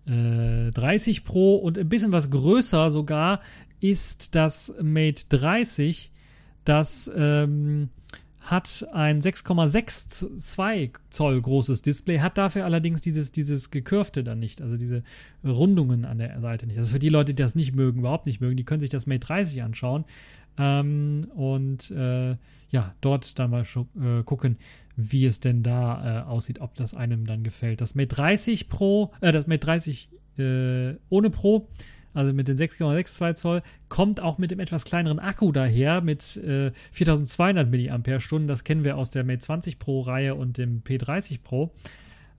äh, 30 Pro und ein bisschen was größer sogar ist das Mate 30. Das ähm, hat ein 6,62 Zoll großes Display, hat dafür allerdings dieses, dieses Gekürfte dann nicht, also diese Rundungen an der Seite nicht. Also für die Leute, die das nicht mögen, überhaupt nicht mögen, die können sich das Mate 30 anschauen ähm, und äh, ja, dort dann mal äh, gucken, wie es denn da äh, aussieht, ob das einem dann gefällt. Das Mate 30 Pro, äh, das Mate 30 äh, ohne Pro, also mit den 6,62 Zoll, kommt auch mit dem etwas kleineren Akku daher, mit äh, 4200 mAh. Das kennen wir aus der Mate 20 Pro Reihe und dem P30 Pro.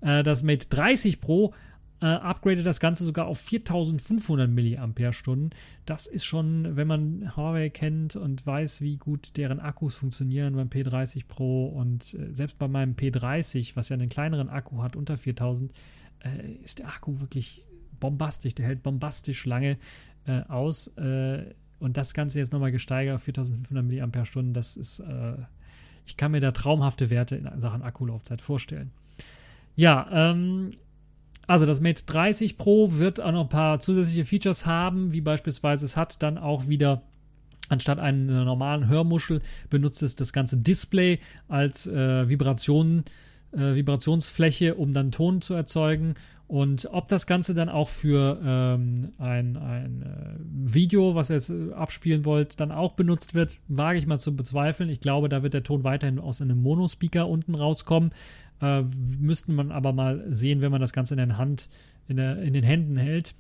Äh, das Mate 30 Pro äh, upgradet das Ganze sogar auf 4500 mAh. Das ist schon, wenn man Huawei kennt und weiß, wie gut deren Akkus funktionieren beim P30 Pro und äh, selbst bei meinem P30, was ja einen kleineren Akku hat, unter 4000, äh, ist der Akku wirklich bombastisch. Der hält bombastisch lange äh, aus. Äh, und das Ganze jetzt nochmal gesteigert auf 4500 mAh. Das ist, äh, ich kann mir da traumhafte Werte in Sachen Akkulaufzeit vorstellen. Ja, ähm, also das Mate 30 Pro wird auch noch ein paar zusätzliche Features haben, wie beispielsweise es hat dann auch wieder anstatt einer normalen Hörmuschel benutzt es das ganze Display als äh, Vibration, äh, Vibrationsfläche, um dann Ton zu erzeugen. Und ob das Ganze dann auch für ähm, ein, ein äh, Video, was ihr jetzt äh, abspielen wollt, dann auch benutzt wird, wage ich mal zu bezweifeln. Ich glaube, da wird der Ton weiterhin aus einem Monospeaker unten rauskommen. Äh, müssten man aber mal sehen, wenn man das Ganze in, der Hand, in, der, in den Händen hält.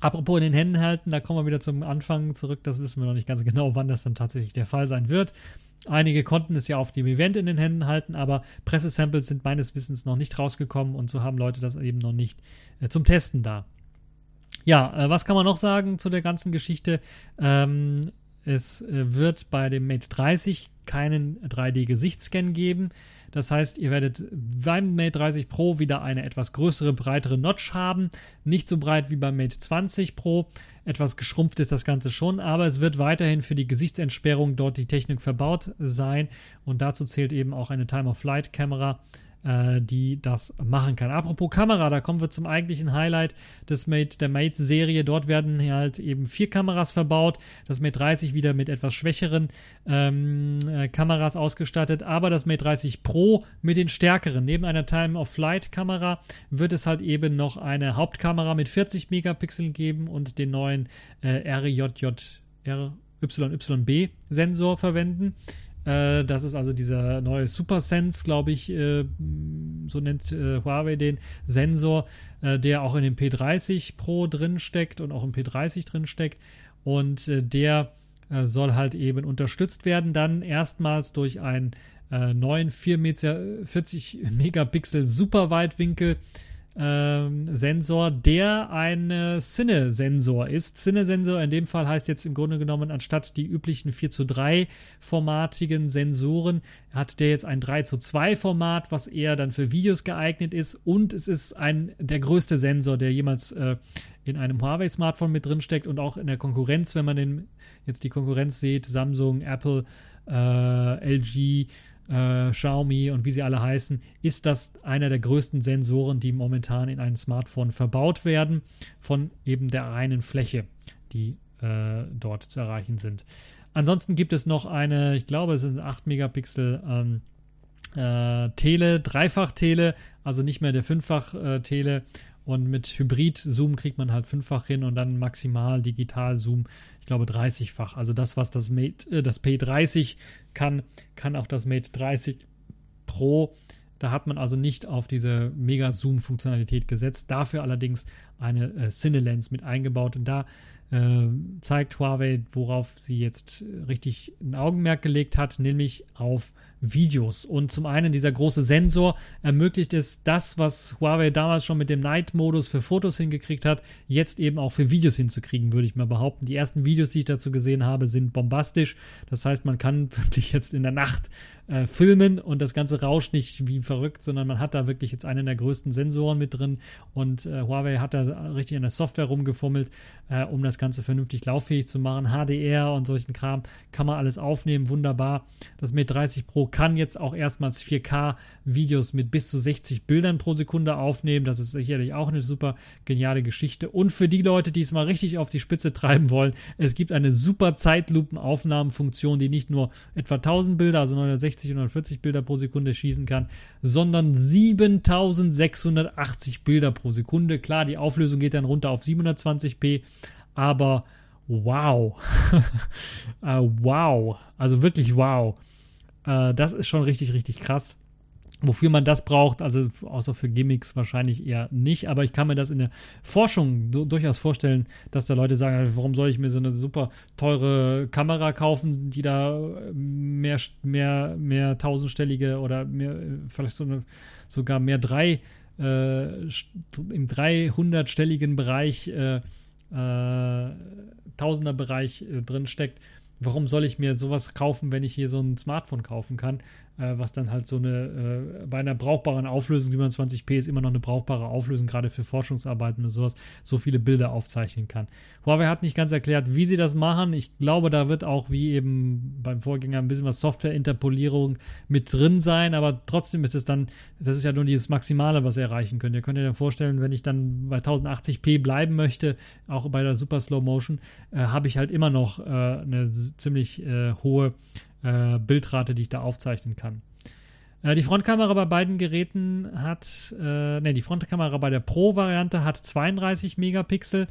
Apropos in den Händen halten, da kommen wir wieder zum Anfang zurück. Das wissen wir noch nicht ganz genau, wann das dann tatsächlich der Fall sein wird. Einige konnten es ja auf dem Event in den Händen halten, aber Pressesamples sind meines Wissens noch nicht rausgekommen und so haben Leute das eben noch nicht äh, zum Testen da. Ja, äh, was kann man noch sagen zu der ganzen Geschichte? Ähm, es äh, wird bei dem Mate 30 keinen 3D-Gesichtsscan geben. Das heißt, ihr werdet beim Mate 30 Pro wieder eine etwas größere, breitere Notch haben. Nicht so breit wie beim Mate 20 Pro. Etwas geschrumpft ist das Ganze schon, aber es wird weiterhin für die Gesichtsentsperrung dort die Technik verbaut sein. Und dazu zählt eben auch eine Time-of-Flight-Kamera äh, die das machen kann. Apropos Kamera, da kommen wir zum eigentlichen Highlight des Mate, der Mate-Serie. Dort werden halt eben vier Kameras verbaut. Das Mate 30 wieder mit etwas schwächeren ähm, äh, Kameras ausgestattet, aber das Mate 30 Pro mit den stärkeren. Neben einer Time-of-Flight-Kamera wird es halt eben noch eine Hauptkamera mit 40 Megapixeln geben und den neuen äh, RJJ RYYB Sensor verwenden. Äh, das ist also dieser neue SuperSense, glaube ich, äh, so nennt äh, Huawei den Sensor, äh, der auch in dem P30 Pro drin steckt und auch im P30 drin steckt. Und äh, der äh, soll halt eben unterstützt werden, dann erstmals durch einen neuen 4 Meter, 40 Megapixel Superweitwinkel ähm, Sensor, der ein Cine-Sensor ist. Cine-Sensor in dem Fall heißt jetzt im Grunde genommen, anstatt die üblichen 4 zu 3 formatigen Sensoren, hat der jetzt ein 3 zu 2 Format, was eher dann für Videos geeignet ist. Und es ist ein, der größte Sensor, der jemals äh, in einem Huawei-Smartphone mit drin steckt und auch in der Konkurrenz, wenn man den, jetzt die Konkurrenz sieht, Samsung, Apple, äh, LG, äh, Xiaomi und wie sie alle heißen, ist das einer der größten Sensoren, die momentan in einem Smartphone verbaut werden, von eben der reinen Fläche, die äh, dort zu erreichen sind. Ansonsten gibt es noch eine, ich glaube, es sind 8 Megapixel ähm, äh, Tele, Dreifach-Tele, also nicht mehr der Fünffach-Tele. Und mit Hybrid-Zoom kriegt man halt fünffach hin und dann maximal Digital-Zoom, ich glaube 30-fach. Also das, was das, Mate, äh, das P30 kann, kann auch das Mate 30 Pro Da hat man also nicht auf diese Mega-Zoom-Funktionalität gesetzt. Dafür allerdings eine äh, Cine-Lens mit eingebaut. Und da äh, zeigt Huawei, worauf sie jetzt richtig ein Augenmerk gelegt hat, nämlich auf Videos. Und zum einen dieser große Sensor ermöglicht es das, was Huawei damals schon mit dem Night-Modus für Fotos hingekriegt hat, jetzt eben auch für Videos hinzukriegen, würde ich mal behaupten. Die ersten Videos, die ich dazu gesehen habe, sind bombastisch. Das heißt, man kann wirklich jetzt in der Nacht äh, filmen und das Ganze rauscht nicht wie verrückt, sondern man hat da wirklich jetzt einen der größten Sensoren mit drin und äh, Huawei hat da richtig an der Software rumgefummelt, äh, um das Ganze vernünftig lauffähig zu machen. HDR und solchen Kram kann man alles aufnehmen, wunderbar. Das Mate 30 Pro kann jetzt auch erstmals 4K Videos mit bis zu 60 Bildern pro Sekunde aufnehmen. Das ist sicherlich auch eine super geniale Geschichte. Und für die Leute, die es mal richtig auf die Spitze treiben wollen, es gibt eine super Zeitlupenaufnahmenfunktion, die nicht nur etwa 1000 Bilder, also 960 160 und 140 Bilder pro Sekunde schießen kann, sondern 7680 Bilder pro Sekunde. Klar, die Auflösung geht dann runter auf 720p, aber wow. uh, wow. Also wirklich wow. Uh, das ist schon richtig, richtig krass. Wofür man das braucht, also außer für Gimmicks wahrscheinlich eher nicht, aber ich kann mir das in der Forschung durchaus vorstellen, dass da Leute sagen, warum soll ich mir so eine super teure Kamera kaufen, die da mehr, mehr, mehr tausendstellige oder mehr, vielleicht so eine, sogar mehr drei, äh, im 300-stelligen Bereich, äh, äh, Tausender-Bereich äh, drin steckt. Warum soll ich mir sowas kaufen, wenn ich hier so ein Smartphone kaufen kann? äh, was dann halt so eine, äh, bei einer brauchbaren Auflösung, 720p ist immer noch eine brauchbare Auflösung, gerade für Forschungsarbeiten und sowas, so viele Bilder aufzeichnen kann. Huawei hat nicht ganz erklärt, wie sie das machen. Ich glaube, da wird auch wie eben beim Vorgänger ein bisschen was Software-Interpolierung mit drin sein, aber trotzdem ist es dann, das ist ja nur dieses Maximale, was ihr erreichen könnt. Ihr könnt euch vorstellen, wenn ich dann bei 1080p bleiben möchte, auch bei der Super Slow Motion, äh, habe ich halt immer noch äh, eine ziemlich äh, hohe äh, Bildrate, die ich da aufzeichnen kann. Äh, die Frontkamera bei beiden Geräten hat, äh, ne, die Frontkamera bei der Pro-Variante hat 32 Megapixel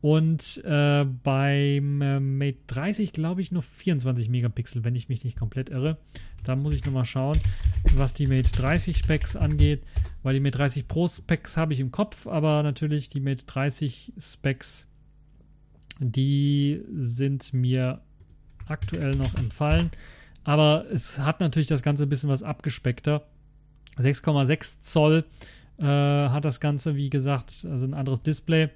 und äh, beim äh, Mate 30 glaube ich nur 24 Megapixel, wenn ich mich nicht komplett irre. Da muss ich nochmal schauen, was die Mate 30 Specs angeht, weil die Mate 30 Pro Specs habe ich im Kopf, aber natürlich die Mate 30 Specs, die sind mir aktuell noch entfallen. Aber es hat natürlich das Ganze ein bisschen was abgespeckter. 6,6 Zoll äh, hat das Ganze, wie gesagt, also ein anderes Display.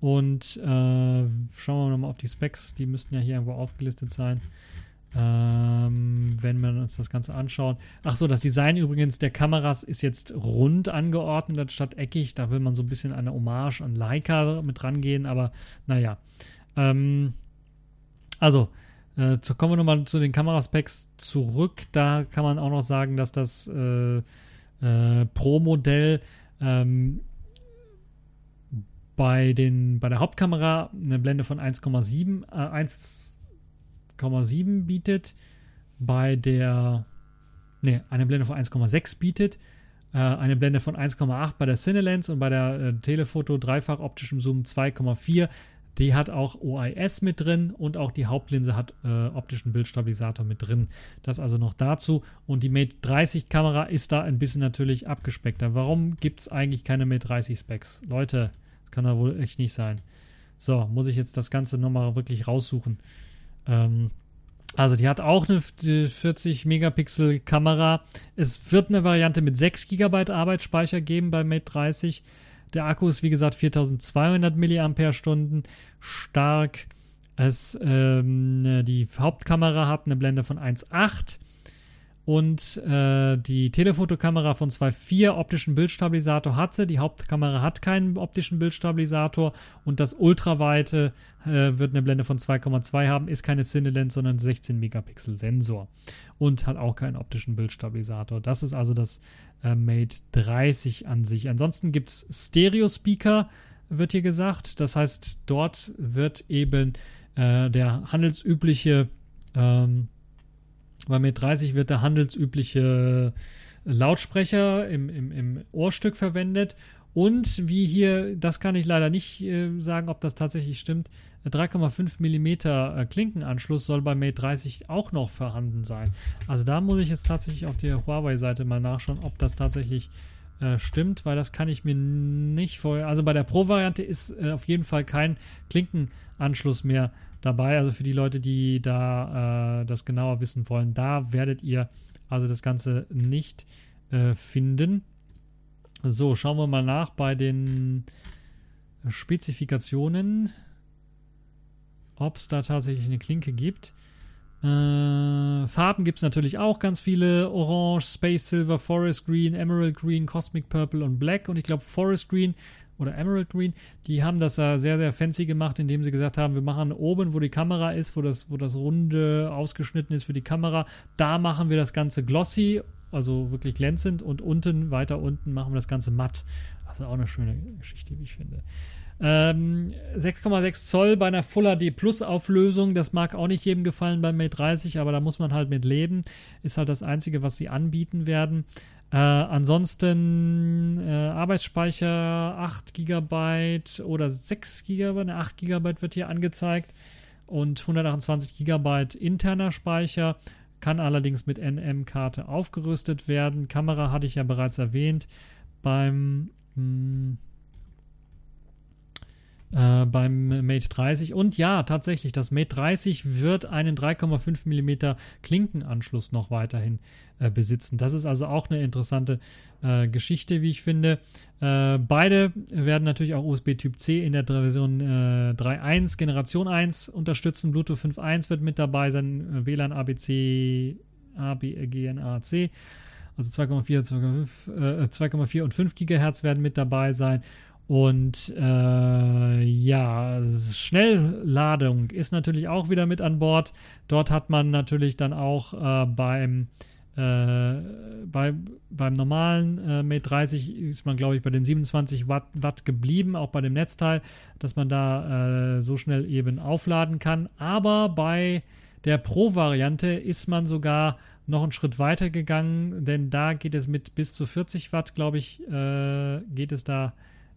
Und äh, schauen wir nochmal auf die Specs. Die müssten ja hier irgendwo aufgelistet sein. Ähm, wenn wir uns das Ganze anschauen. Ach so, das Design übrigens der Kameras ist jetzt rund angeordnet statt eckig. Da will man so ein bisschen eine Hommage an Leica mit rangehen, aber naja. Ähm, also, äh, zu, kommen wir nochmal zu den Kameraspecs zurück. Da kann man auch noch sagen, dass das äh, äh, Pro-Modell ähm, bei, bei der Hauptkamera eine Blende von 1,7 äh, 1,7 bietet, bei der ne, eine Blende von 1,6 bietet, äh, eine Blende von 1,8 bei der Cinelens und bei der äh, Telefoto dreifach optischem Zoom 2,4 die hat auch OIS mit drin und auch die Hauptlinse hat äh, optischen Bildstabilisator mit drin. Das also noch dazu. Und die Mate 30 Kamera ist da ein bisschen natürlich abgespeckter. Warum gibt es eigentlich keine Mate 30 Specs? Leute, das kann da wohl echt nicht sein. So, muss ich jetzt das Ganze nochmal wirklich raussuchen. Ähm, also die hat auch eine 40 Megapixel Kamera. Es wird eine Variante mit 6 GB Arbeitsspeicher geben bei Mate 30. Der Akku ist wie gesagt 4200 mAh stark. Es, ähm, die Hauptkamera hat eine Blende von 1,8 und äh, die Telefotokamera von 2.4 optischen Bildstabilisator hat sie. Die Hauptkamera hat keinen optischen Bildstabilisator und das Ultraweite äh, wird eine Blende von 2,2 haben, ist keine Cinelens, sondern 16 Megapixel Sensor und hat auch keinen optischen Bildstabilisator. Das ist also das äh, Mate 30 an sich. Ansonsten gibt es Stereo-Speaker, wird hier gesagt. Das heißt, dort wird eben äh, der handelsübliche, ähm, bei Mate 30 wird der handelsübliche Lautsprecher im, im, im Ohrstück verwendet Und wie hier, das kann ich leider nicht äh, sagen, ob das tatsächlich stimmt, 3,5 mm äh, Klinkenanschluss soll bei Mate 30 auch noch vorhanden sein. Also da muss ich jetzt tatsächlich auf der Huawei-Seite mal nachschauen, ob das tatsächlich äh, stimmt, weil das kann ich mir nicht vorher. Also bei der Pro-Variante ist äh, auf jeden Fall kein Klinkenanschluss mehr dabei. Also für die Leute, die da äh, das genauer wissen wollen, da werdet ihr also das Ganze nicht äh, finden. So, schauen wir mal nach bei den Spezifikationen ob es da tatsächlich eine Klinke gibt. Äh, Farben gibt es natürlich auch ganz viele. Orange, Space Silver, Forest Green, Emerald Green, Cosmic Purple und Black. Und ich glaube Forest Green oder Emerald Green, die haben das äh, sehr, sehr fancy gemacht, indem sie gesagt haben, wir machen oben, wo die Kamera ist, wo das, wo das Runde ausgeschnitten ist für die Kamera, da machen wir das Ganze glossy, also wirklich glänzend und unten, weiter unten machen wir das Ganze matt. Also auch eine schöne Geschichte, wie ich finde. Ähm, 6,6 Zoll bei einer Full HD Plus Auflösung, das mag auch nicht jedem gefallen beim Mate 30, aber da muss man halt mit leben. Ist halt das Einzige, was sie anbieten werden. Äh, ansonsten äh, Arbeitsspeicher 8 GB oder 6 GB, ne, 8 GB wird hier angezeigt und 128 GB interner Speicher, kann allerdings mit NM-Karte aufgerüstet werden. Kamera hatte ich ja bereits erwähnt. Beim mh, hm, äh, beim Mate 30. Und ja, tatsächlich, das Mate 30 wird einen 3,5 mm Klinkenanschluss noch weiterhin äh, besitzen. Das ist also auch eine interessante äh, Geschichte, wie ich finde. Äh, beide werden natürlich auch USB Typ C in der Version 3.1, äh, Generation 1 unterstützen. Bluetooth 5.1 wird mit dabei sein, äh, WLAN ABC, ABGNAC. Also 2,4 2,4 und 5 GHz werden mit dabei sein. Und äh, ja, Schnellladung ist natürlich auch wieder mit an Bord. Dort hat man natürlich dann auch äh, beim, äh, bei, beim normalen äh, Mate 30 ist man, glaube ich, bei den 27 Watt, Watt, geblieben, auch bei dem Netzteil, dass man da äh, so schnell eben aufladen kann. Aber bei der Pro-Variante ist man sogar noch einen Schritt weiter gegangen, denn da geht es mit bis zu 40 Watt, glaube ich, äh, geht es da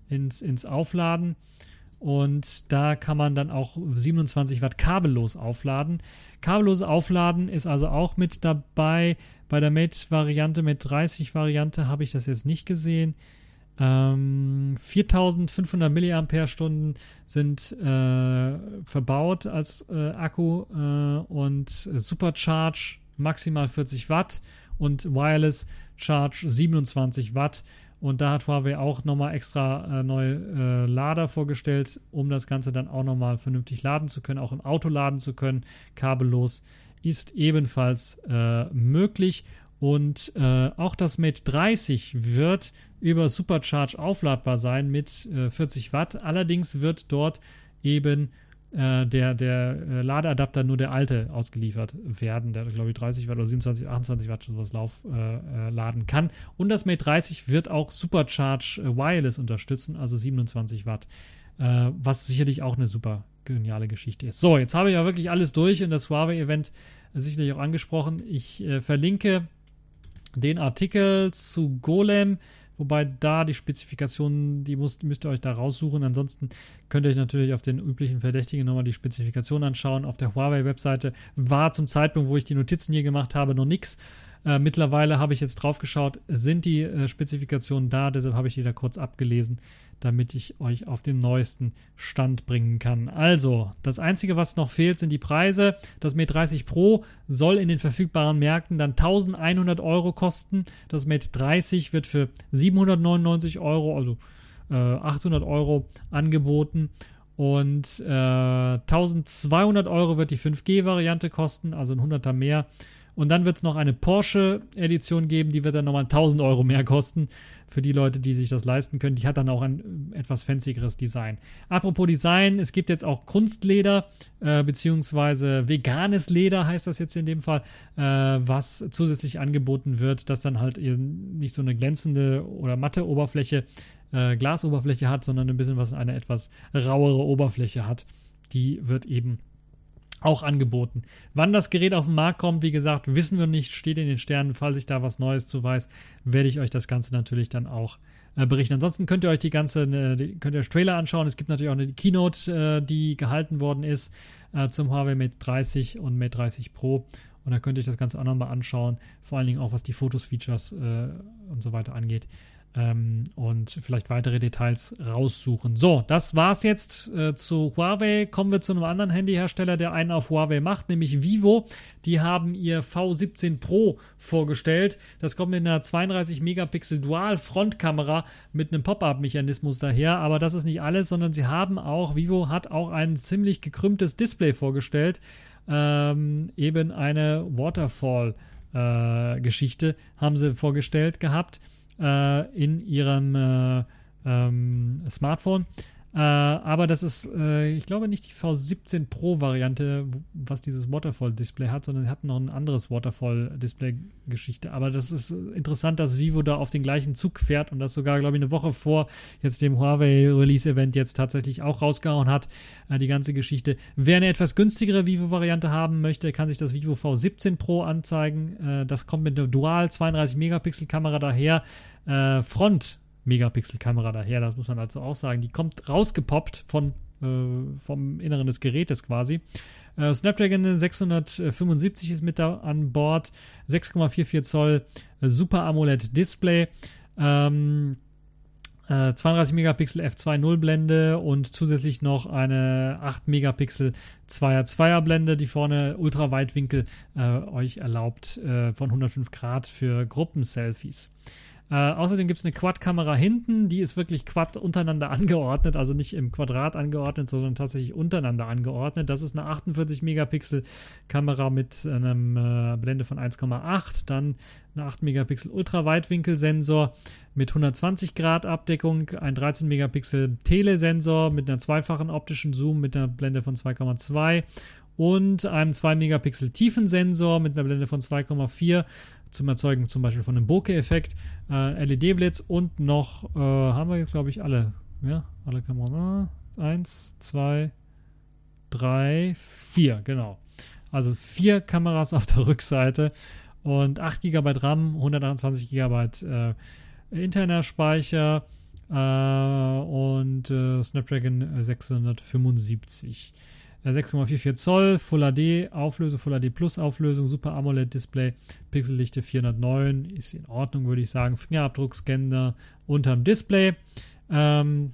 ins, ins Aufladen. Und da kann man dann auch 27 Watt kabellos aufladen. Kabellos Aufladen ist also auch mit dabei. Bei der Mate-Variante, mit 30 Variante habe ich das jetzt nicht gesehen. Ähm, 4500 mAh sind äh, verbaut als äh, Akku äh, und Supercharge maximal 40 Watt und Wireless Charge 27 Watt. Und da hat Huawei auch nochmal extra äh, neue äh, Lader vorgestellt, um das Ganze dann auch nochmal vernünftig laden zu können, auch im Auto laden zu können. Kabellos ist ebenfalls äh, möglich. Und äh, auch das Mate 30 wird über Supercharge aufladbar sein mit 40 äh, Watt. Allerdings wird dort eben äh, der, der äh, Ladeadapter nur der alte ausgeliefert werden, der glaube ich 30 Watt oder 27, 28 Watt sowas Lauf äh, äh, laden kann. Und das Mate 30 wird auch Supercharge äh, Wireless unterstützen, also 27 Watt, was sicherlich auch eine super geniale Geschichte ist. So, jetzt habe ich ja wirklich alles durch und das Huawei-Event sicherlich auch angesprochen. Ich verlinke den Artikel zu Golem Wobei da die Spezifikationen, die müsst, müsst ihr euch da raussuchen. Ansonsten könnt ihr euch natürlich auf den üblichen Verdächtigen nochmal die Spezifikation anschauen. Auf der Huawei-Webseite war zum Zeitpunkt, wo ich die Notizen hier gemacht habe, noch nichts. Äh, mittlerweile habe ich jetzt drauf geschaut, sind die äh, Spezifikationen da, deshalb habe ich die da kurz abgelesen, damit ich euch auf den neuesten Stand bringen kann. Also, das Einzige, was noch fehlt, sind die Preise. Das Mate 30 Pro soll in den verfügbaren Märkten dann 1100 Euro kosten. Das Mate 30 wird für 799 Euro, also äh, 800 Euro angeboten. Und äh, 1200 Euro wird die 5G-Variante kosten, also ein 100er mehr. Und dann wird es noch eine Porsche-Edition geben, die wird dann nochmal 1000 Euro mehr kosten für die Leute, die sich das leisten können. Die hat dann auch ein etwas fanzigeres Design. Apropos Design, es gibt jetzt auch Kunstleder, äh, beziehungsweise veganes Leder heißt das jetzt in dem Fall, äh, was zusätzlich angeboten wird, das dann halt eben nicht so eine glänzende oder matte Oberfläche, äh, Glasoberfläche hat, sondern ein bisschen was eine etwas rauere Oberfläche hat. Die wird eben auch angeboten. Wann das Gerät auf den Markt kommt, wie gesagt, wissen wir nicht, steht in den Sternen. Falls ich da was Neues zu weiß, werde ich euch das Ganze natürlich dann auch äh, berichten. Ansonsten könnt ihr euch die ganze, äh, könnt ihr euch Trailer anschauen. Es gibt natürlich auch eine Keynote, äh, die gehalten worden ist zum Huawei Mate 30 und Mate 30 Pro. Und da könnt ihr euch das Ganze auch nochmal anschauen. Vor allen Dingen auch, was die Fotos, Features und so weiter angeht ähm, und vielleicht weitere Details raussuchen. So, das war's jetzt äh, zu Huawei. Kommen wir zu einem anderen Handyhersteller, der einen auf Huawei macht, nämlich Vivo. Die haben ihr V17 Pro vorgestellt. Das kommt mit einer 32 Megapixel Dual Frontkamera mit einem Pop-up-Mechanismus daher. Aber das ist nicht alles, sondern sie haben auch, Vivo hat auch ein ziemlich gekrümmtes Display vorgestellt. Ähm, eben eine Waterfall-Geschichte äh, haben sie vorgestellt gehabt in ihrem äh, ähm, Smartphone. Äh, aber das ist, äh, ich glaube, nicht die V17 Pro-Variante, was dieses Waterfall-Display hat, sondern sie hatten noch ein anderes Waterfall-Display-Geschichte. Aber das ist interessant, dass Vivo da auf den gleichen Zug fährt und das sogar, glaube ich, eine Woche vor jetzt dem Huawei-Release-Event jetzt tatsächlich auch rausgehauen hat, äh, die ganze Geschichte. Wer eine etwas günstigere Vivo-Variante haben möchte, kann sich das Vivo V17 Pro anzeigen. Äh, das kommt mit einer Dual 32 Megapixel-Kamera daher. Äh, Front Megapixel-Kamera daher, das muss man also auch sagen. Die kommt rausgepoppt von, äh, vom Inneren des Gerätes quasi. Äh, Snapdragon 675 ist mit da an Bord, 6,44 Zoll äh, Super AMOLED Display. Ähm, 32 äh, Megapixel f2.0 Blende und zusätzlich noch eine 8 Megapixel 2er 2er Blende, die vorne Ultraweitwinkel äh, euch erlaubt äh, von 105 Grad für Gruppenselfies. Äh, außerdem gibt es eine Quad-Kamera hinten, die ist wirklich Quad untereinander angeordnet, also nicht im Quadrat angeordnet, sondern tatsächlich untereinander angeordnet. Das ist eine 48 Megapixel Kamera mit einem äh, Blende von 1,8, dann eine 8 Megapixel Ultraweitwinkelsensor mit 120 Grad Abdeckung, ein 13 Megapixel Telesensor mit einer zweifachen optischen Zoom mit einer Blende von 2,2 und einem 2 Megapixel Tiefensensor mit einer Blende von 2,4 zum Erzeugen zum Beispiel von einem Bokeh-Effekt, äh, LED-Blitz und noch, äh, haben wir jetzt glaube ich alle, ja, alle Kameras. Eins, zwei, drei, vier, genau. Also vier Kameras auf der Rückseite und 8 GB RAM, 128 GB äh, interner Speicher äh, und äh, Snapdragon 675. 6,44 Zoll, Full HD Auflösung, Full HD Plus Auflösung, Super AMOLED Display, Pixeldichte 409, ist in Ordnung, würde ich sagen. Fingerabdruckscanner unterm Display. Ähm,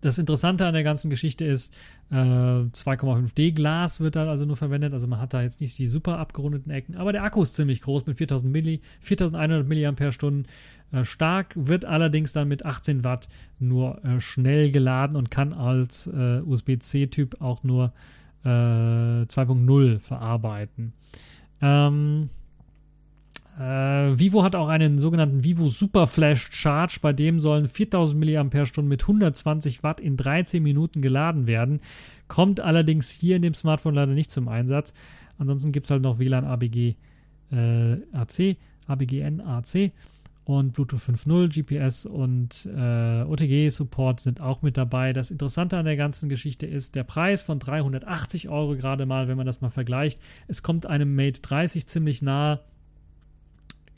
das Interessante an der ganzen Geschichte ist, äh, 2,5D Glas wird da also nur verwendet. Also man hat da jetzt nicht die super abgerundeten Ecken, aber der Akku ist ziemlich groß mit 4000 Milli, 4100 mAh äh, stark, wird allerdings dann mit 18 Watt nur äh, schnell geladen und kann als äh, USB-C-Typ auch nur 2.0 äh, verarbeiten. Ähm, äh, Vivo hat auch einen sogenannten Vivo Super Flash Charge, bei dem sollen 4000 mAh mit 120 Watt in 13 Minuten geladen werden. Kommt allerdings hier in dem Smartphone leider nicht zum Einsatz. Ansonsten gibt es halt noch WLAN ABG äh, AC, ABGN AC und Bluetooth 5.0, GPS und äh, OTG-Support sind auch mit dabei. Das Interessante an der ganzen Geschichte ist der Preis von 380 Euro gerade mal, wenn man das mal vergleicht. Es kommt einem Mate 30 ziemlich nah.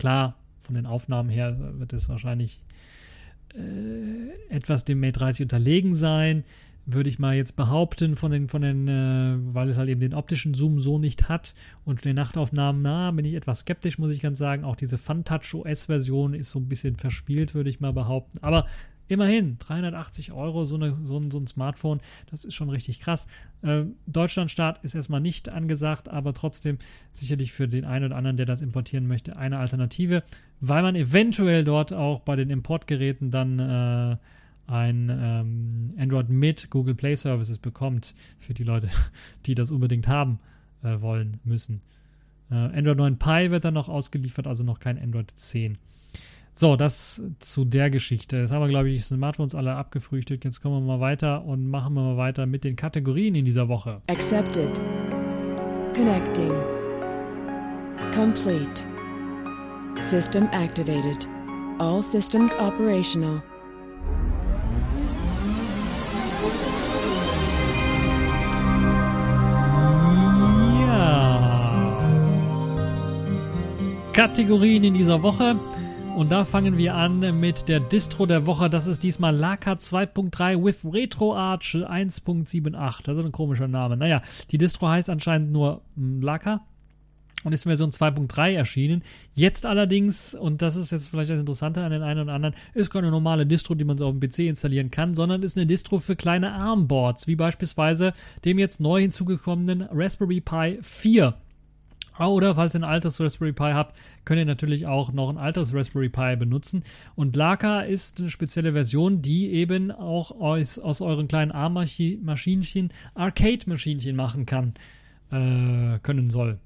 Klar, von den Aufnahmen her wird es wahrscheinlich äh, etwas dem Mate 30 unterlegen sein, würde ich mal jetzt behaupten, von den, von den, äh, weil es halt eben den optischen Zoom so nicht hat und den Nachtaufnahmen, na, bin ich etwas skeptisch, muss ich ganz sagen. Auch diese FunTouch OS-Version ist so ein bisschen verspielt, würde ich mal behaupten. Aber Immerhin, 380 Euro, so, eine, so, ein, so ein Smartphone, das ist schon richtig krass. Äh, Deutschlandstart ist erstmal nicht angesagt, aber trotzdem sicherlich für den einen oder anderen, der das importieren möchte, eine Alternative, weil man eventuell dort auch bei den Importgeräten dann äh, ein ähm, Android mit Google Play Services bekommt für die Leute, die das unbedingt haben äh, wollen müssen. Äh, Android 9 Pie wird dann noch ausgeliefert, also noch kein Android 10. So, das zu der Geschichte. Jetzt haben wir, glaube ich, die Smartphones alle abgefrühstückt. Jetzt kommen wir mal weiter und machen wir mal weiter mit den Kategorien in dieser Woche. Accepted. Connecting. Complete. System activated. All systems operational. Ja. Kategorien in dieser Woche. Und da fangen wir an mit der Distro der Woche. Das ist diesmal Laka 2.3 with RetroArch 1.78. Das ist ein komischer Name. Naja, die Distro heißt anscheinend nur hm, Laka und ist Version 2.3 erschienen. Jetzt allerdings, und das ist jetzt vielleicht das Interessante an den einen oder anderen, ist keine normale Distro, die man so auf dem PC installieren kann, sondern ist eine Distro für kleine ARM-Boards, wie beispielsweise dem jetzt neu hinzugekommenen Raspberry Pi 4. Oder falls ihr ein altes Raspberry Pi habt, könnt ihr natürlich auch noch ein altes Raspberry Pi benutzen. Und Laka ist eine spezielle Version, die eben auch aus, aus euren kleinen ARM-Maschinchen Arcade-Maschinchen machen kann, äh, können soll.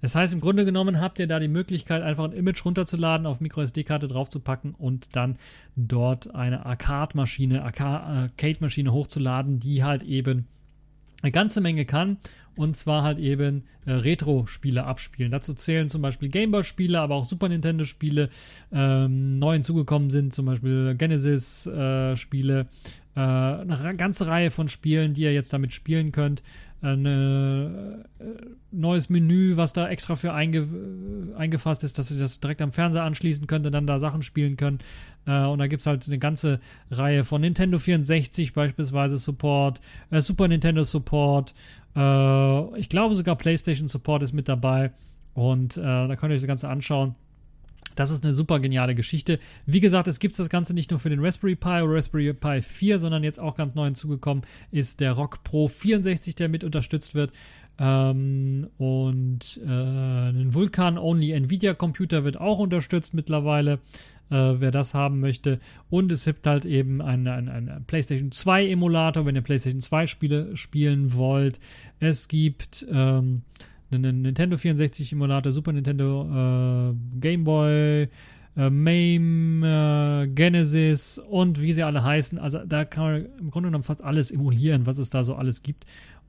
Das heißt, im Grunde genommen habt ihr da die Möglichkeit, einfach ein Image runterzuladen, auf MicroSD-Karte draufzupacken und dann dort eine Arcade-Maschine, Arcade-Maschine hochzuladen, die halt eben eine ganze Menge kann und zwar halt eben äh, Retro-Spiele abspielen. Dazu zählen zum Beispiel Gameboy-Spiele, aber auch Super Nintendo-Spiele. Ähm, neu hinzugekommen sind zum Beispiel Genesis-Spiele, äh, äh, eine ganze Reihe von Spielen, die ihr jetzt damit spielen könnt ein äh, neues Menü, was da extra für einge, eingefasst ist, dass ihr das direkt am Fernseher anschließen könnt und dann da Sachen spielen könnt. Äh, und da gibt es halt eine ganze Reihe von Nintendo 64 beispielsweise Support, äh, Super Nintendo Support, äh, ich glaube sogar PlayStation Support ist mit dabei. Und äh, da könnt ihr euch das Ganze anschauen. Das ist eine super geniale Geschichte. Wie gesagt, es gibt das Ganze nicht nur für den Raspberry Pi oder Raspberry Pi 4, sondern jetzt auch ganz neu hinzugekommen ist der Rock Pro 64, der mit unterstützt wird. Ähm, und äh, ein Vulkan-Only Nvidia-Computer wird auch unterstützt mittlerweile. Äh, wer das haben möchte. Und es gibt halt eben einen, einen, einen PlayStation 2 Emulator, wenn ihr PlayStation 2 Spiele spielen wollt. Es gibt ähm, einen Nintendo 64 Emulator, Super Nintendo, äh, Game Boy, äh, MAME, äh, Genesis und wie sie alle heißen. Also da kann man im Grunde genommen fast alles emulieren, was es da so alles gibt.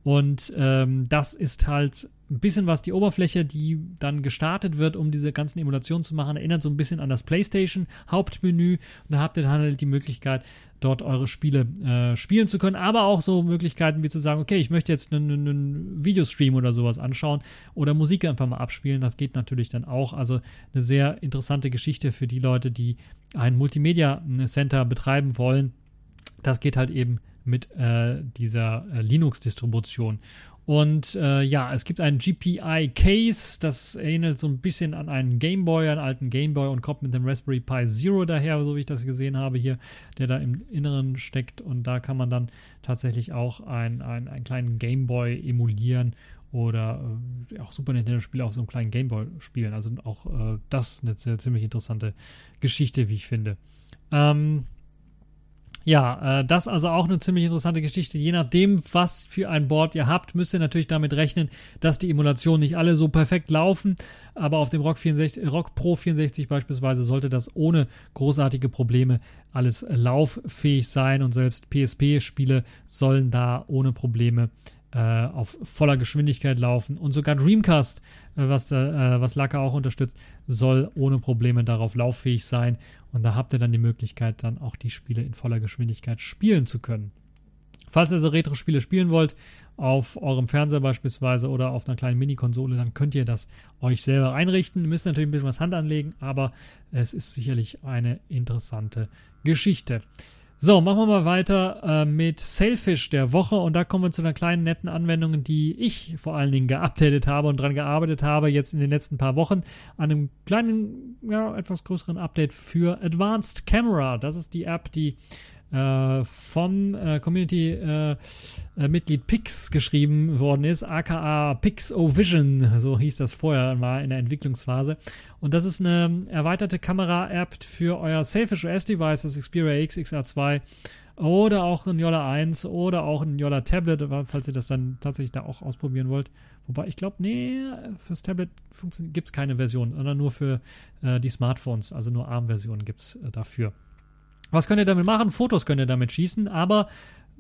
Und ähm, das ist halt ein bisschen was die Oberfläche, die dann gestartet wird, um diese ganzen Emulationen zu machen, erinnert so ein bisschen an das PlayStation Hauptmenü. Und da habt ihr dann halt die Möglichkeit, dort eure Spiele äh, spielen zu können, aber auch so Möglichkeiten wie zu sagen, okay, ich möchte jetzt einen, einen Videostream oder sowas anschauen oder Musik einfach mal abspielen. Das geht natürlich dann auch. Also eine sehr interessante Geschichte für die Leute, die ein Multimedia Center betreiben wollen. Das geht halt eben mit äh, dieser äh, Linux-Distribution. Und äh, ja, es gibt einen GPI Case, das ähnelt so ein bisschen an einen Game Boy, einen alten Game Boy und kommt mit dem Raspberry Pi Zero daher, so wie ich das gesehen habe hier, der da im Inneren steckt. Und da kann man dann tatsächlich auch ein, ein, einen kleinen Game Boy emulieren oder äh, auch Super Nintendo-Spiele auf so einem kleinen Game Boy spielen. Also auch äh, das eine ziemlich interessante Geschichte, wie ich finde. Ähm, ja, äh, das also auch eine ziemlich interessante Geschichte. Je nachdem, was für ein Board ihr habt, müsst ihr natürlich damit rechnen, dass die Emulationen nicht alle so perfekt laufen. Aber auf dem Rock, 64, Rock Pro 64 beispielsweise sollte das ohne großartige Probleme alles lauffähig sein und selbst PSP-Spiele sollen da ohne Probleme äh, auf voller Geschwindigkeit laufen. Und sogar Dreamcast, äh, was, äh, was Laka auch unterstützt, soll ohne Probleme darauf lauffähig sein. Und da habt ihr dann die Möglichkeit, dann auch die Spiele in voller Geschwindigkeit spielen zu können. Falls ihr so Retro-Spiele spielen wollt, auf eurem Fernseher beispielsweise oder auf einer kleinen Mini-Konsole, dann könnt ihr das euch selber einrichten. Ihr müsst natürlich ein bisschen was Hand anlegen, aber es ist sicherlich eine interessante Geschichte. So, machen wir mal weiter äh, mit Sailfish der Woche und da kommen wir zu einer kleinen netten Anwendung, die ich vor allen Dingen geupdatet habe und dran gearbeitet habe jetzt in den letzten paar Wochen an einem kleinen, ja, etwas größeren Update für Advanced Camera. Das ist die App, die äh, vom äh, Community-Mitglied äh, äh Pix geschrieben worden ist, aka PixOVision, so hieß das vorher mal in der Entwicklungsphase. Und das ist eine erweiterte Kamera-App für euer Selfish OS-Device, das Xperia X, XR2 oder auch ein Yola 1 oder auch ein Yola Tablet, falls ihr das dann tatsächlich da auch ausprobieren wollt. Wobei ich glaube, nee, fürs Tablet gibt es keine Version, sondern nur für äh, die Smartphones, also nur ARM-Versionen gibt es äh, dafür. Was könnt ihr damit machen? Fotos könnt ihr damit schießen, aber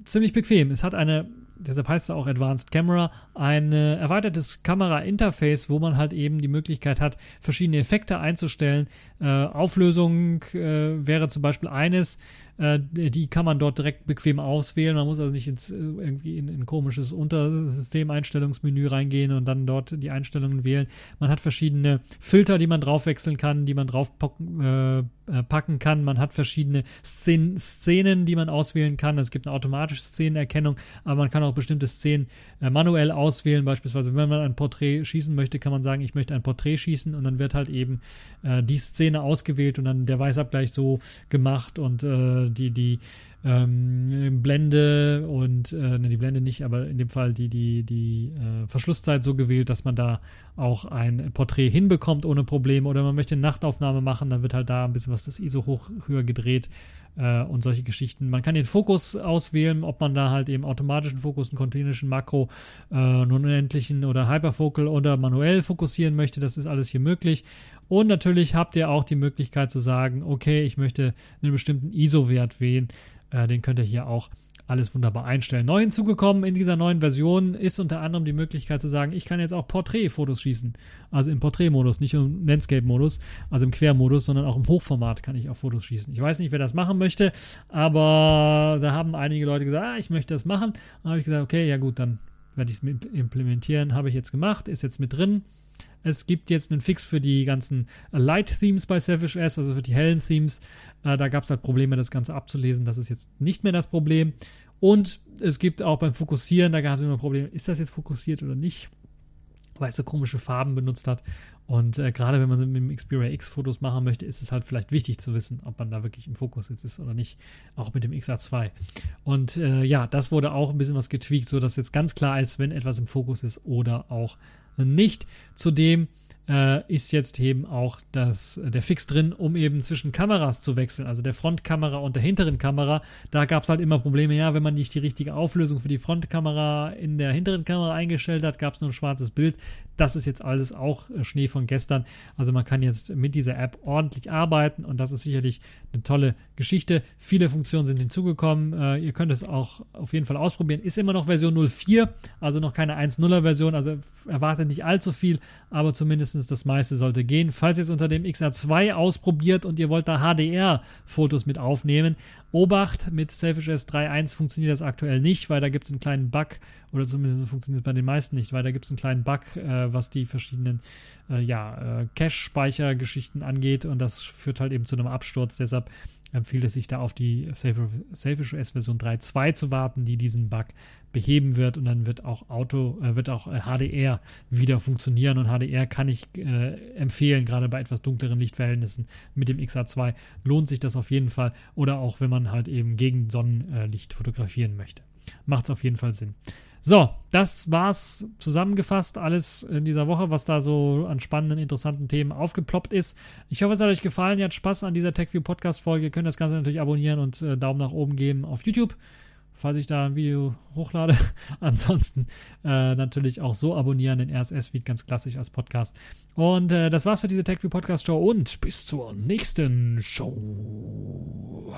ziemlich bequem. Es hat eine, deshalb heißt es auch Advanced Camera, ein erweitertes Kamera-Interface, wo man halt eben die Möglichkeit hat, verschiedene Effekte einzustellen. Äh, Auflösung äh, wäre zum Beispiel eines. Äh, die kann man dort direkt bequem auswählen. Man muss also nicht ins, äh, irgendwie in, in ein komisches Untersystem-Einstellungsmenü reingehen und dann dort die Einstellungen wählen. Man hat verschiedene Filter, die man draufwechseln kann, die man drauf äh, äh, packen kann. Man hat verschiedene Szenen, Szenen, die man auswählen kann. Es gibt eine automatische Szenenerkennung, aber man kann auch bestimmte Szenen äh, manuell auswählen. Beispielsweise, wenn man ein Porträt schießen möchte, kann man sagen, ich möchte ein Porträt schießen und dann wird halt eben äh, die Szene ausgewählt und dann der Weißabgleich so gemacht und äh, die, die ähm, Blende und äh, ne, die Blende nicht, aber in dem Fall die, die, die äh, Verschlusszeit so gewählt, dass man da auch ein Porträt hinbekommt ohne Probleme oder man möchte eine Nachtaufnahme machen, dann wird halt da ein bisschen was das ISO hoch höher gedreht äh, und solche Geschichten. Man kann den Fokus auswählen, ob man da halt eben automatischen Fokus, einen kontinuierlichen Makro, äh, einen unendlichen oder Hyperfocal oder manuell fokussieren möchte. Das ist alles hier möglich. Und natürlich habt ihr auch die Möglichkeit zu sagen, okay, ich möchte einen bestimmten ISO-Wert wählen. Äh, den könnt ihr hier auch alles wunderbar einstellen. Neu hinzugekommen in dieser neuen Version ist unter anderem die Möglichkeit zu sagen, ich kann jetzt auch Porträtfotos schießen. Also im Porträtmodus, nicht im Landscape-Modus, also im Quermodus, sondern auch im Hochformat kann ich auch Fotos schießen. Ich weiß nicht, wer das machen möchte, aber da haben einige Leute gesagt, ah, ich möchte das machen. Dann habe ich gesagt, okay, ja gut, dann werde ich es implementieren. Habe ich jetzt gemacht, ist jetzt mit drin. Es gibt jetzt einen Fix für die ganzen Light-Themes bei Savage S, also für die hellen Themes. Äh, da gab es halt Probleme, das Ganze abzulesen. Das ist jetzt nicht mehr das Problem. Und es gibt auch beim Fokussieren, da gab es immer Probleme, ist das jetzt fokussiert oder nicht? Weil es so komische Farben benutzt hat. Und äh, gerade wenn man mit dem Xperia X Fotos machen möchte, ist es halt vielleicht wichtig zu wissen, ob man da wirklich im Fokus jetzt ist oder nicht. Auch mit dem XA2. Und äh, ja, das wurde auch ein bisschen was getweakt, sodass jetzt ganz klar ist, wenn etwas im Fokus ist oder auch nicht. Zudem äh, ist jetzt eben auch das, der Fix drin, um eben zwischen Kameras zu wechseln, also der Frontkamera und der hinteren Kamera. Da gab es halt immer Probleme, ja, wenn man nicht die richtige Auflösung für die Frontkamera in der hinteren Kamera eingestellt hat, gab es nur ein schwarzes Bild. Das ist jetzt alles auch äh, Schnee von gestern. Also man kann jetzt mit dieser App ordentlich arbeiten und das ist sicherlich eine tolle Geschichte. Viele Funktionen sind hinzugekommen. Äh, ihr könnt es auch auf jeden Fall ausprobieren. Ist immer noch Version 04, also noch keine 1.0er Version, also erwartet nicht allzu viel, aber zumindest das meiste sollte gehen. Falls ihr es unter dem XR2 ausprobiert und ihr wollt da HDR-Fotos mit aufnehmen, Obacht, mit Selfish S 3.1 funktioniert das aktuell nicht, weil da gibt es einen kleinen Bug, oder zumindest funktioniert es bei den meisten nicht, weil da gibt es einen kleinen Bug, äh, was die verschiedenen äh, ja, äh, Cache-Speichergeschichten angeht und das führt halt eben zu einem Absturz. Deshalb empfiehlt es sich da auf die Selfish OS Version 3.2 zu warten, die diesen Bug beheben wird und dann wird auch Auto, äh, wird auch HDR äh, wieder funktionieren und HDR kann ich äh, empfehlen, gerade bei etwas dunkleren Lichtverhältnissen mit dem XA2 lohnt sich das auf jeden Fall oder auch wenn man halt eben gegen Sonnenlicht fotografieren möchte. Macht es auf jeden Fall Sinn. So, das war's zusammengefasst, alles in dieser Woche, was da so an spannenden, interessanten Themen aufgeploppt ist. Ich hoffe, es hat euch gefallen. Ihr habt Spaß an dieser TechView Podcast-Folge. Ihr könnt das Ganze natürlich abonnieren und äh, Daumen nach oben geben auf YouTube, falls ich da ein Video hochlade. Ansonsten äh, natürlich auch so abonnieren, den RSS-Feed ganz klassisch als Podcast. Und äh, das war's für diese TechView Podcast-Show und bis zur nächsten Show.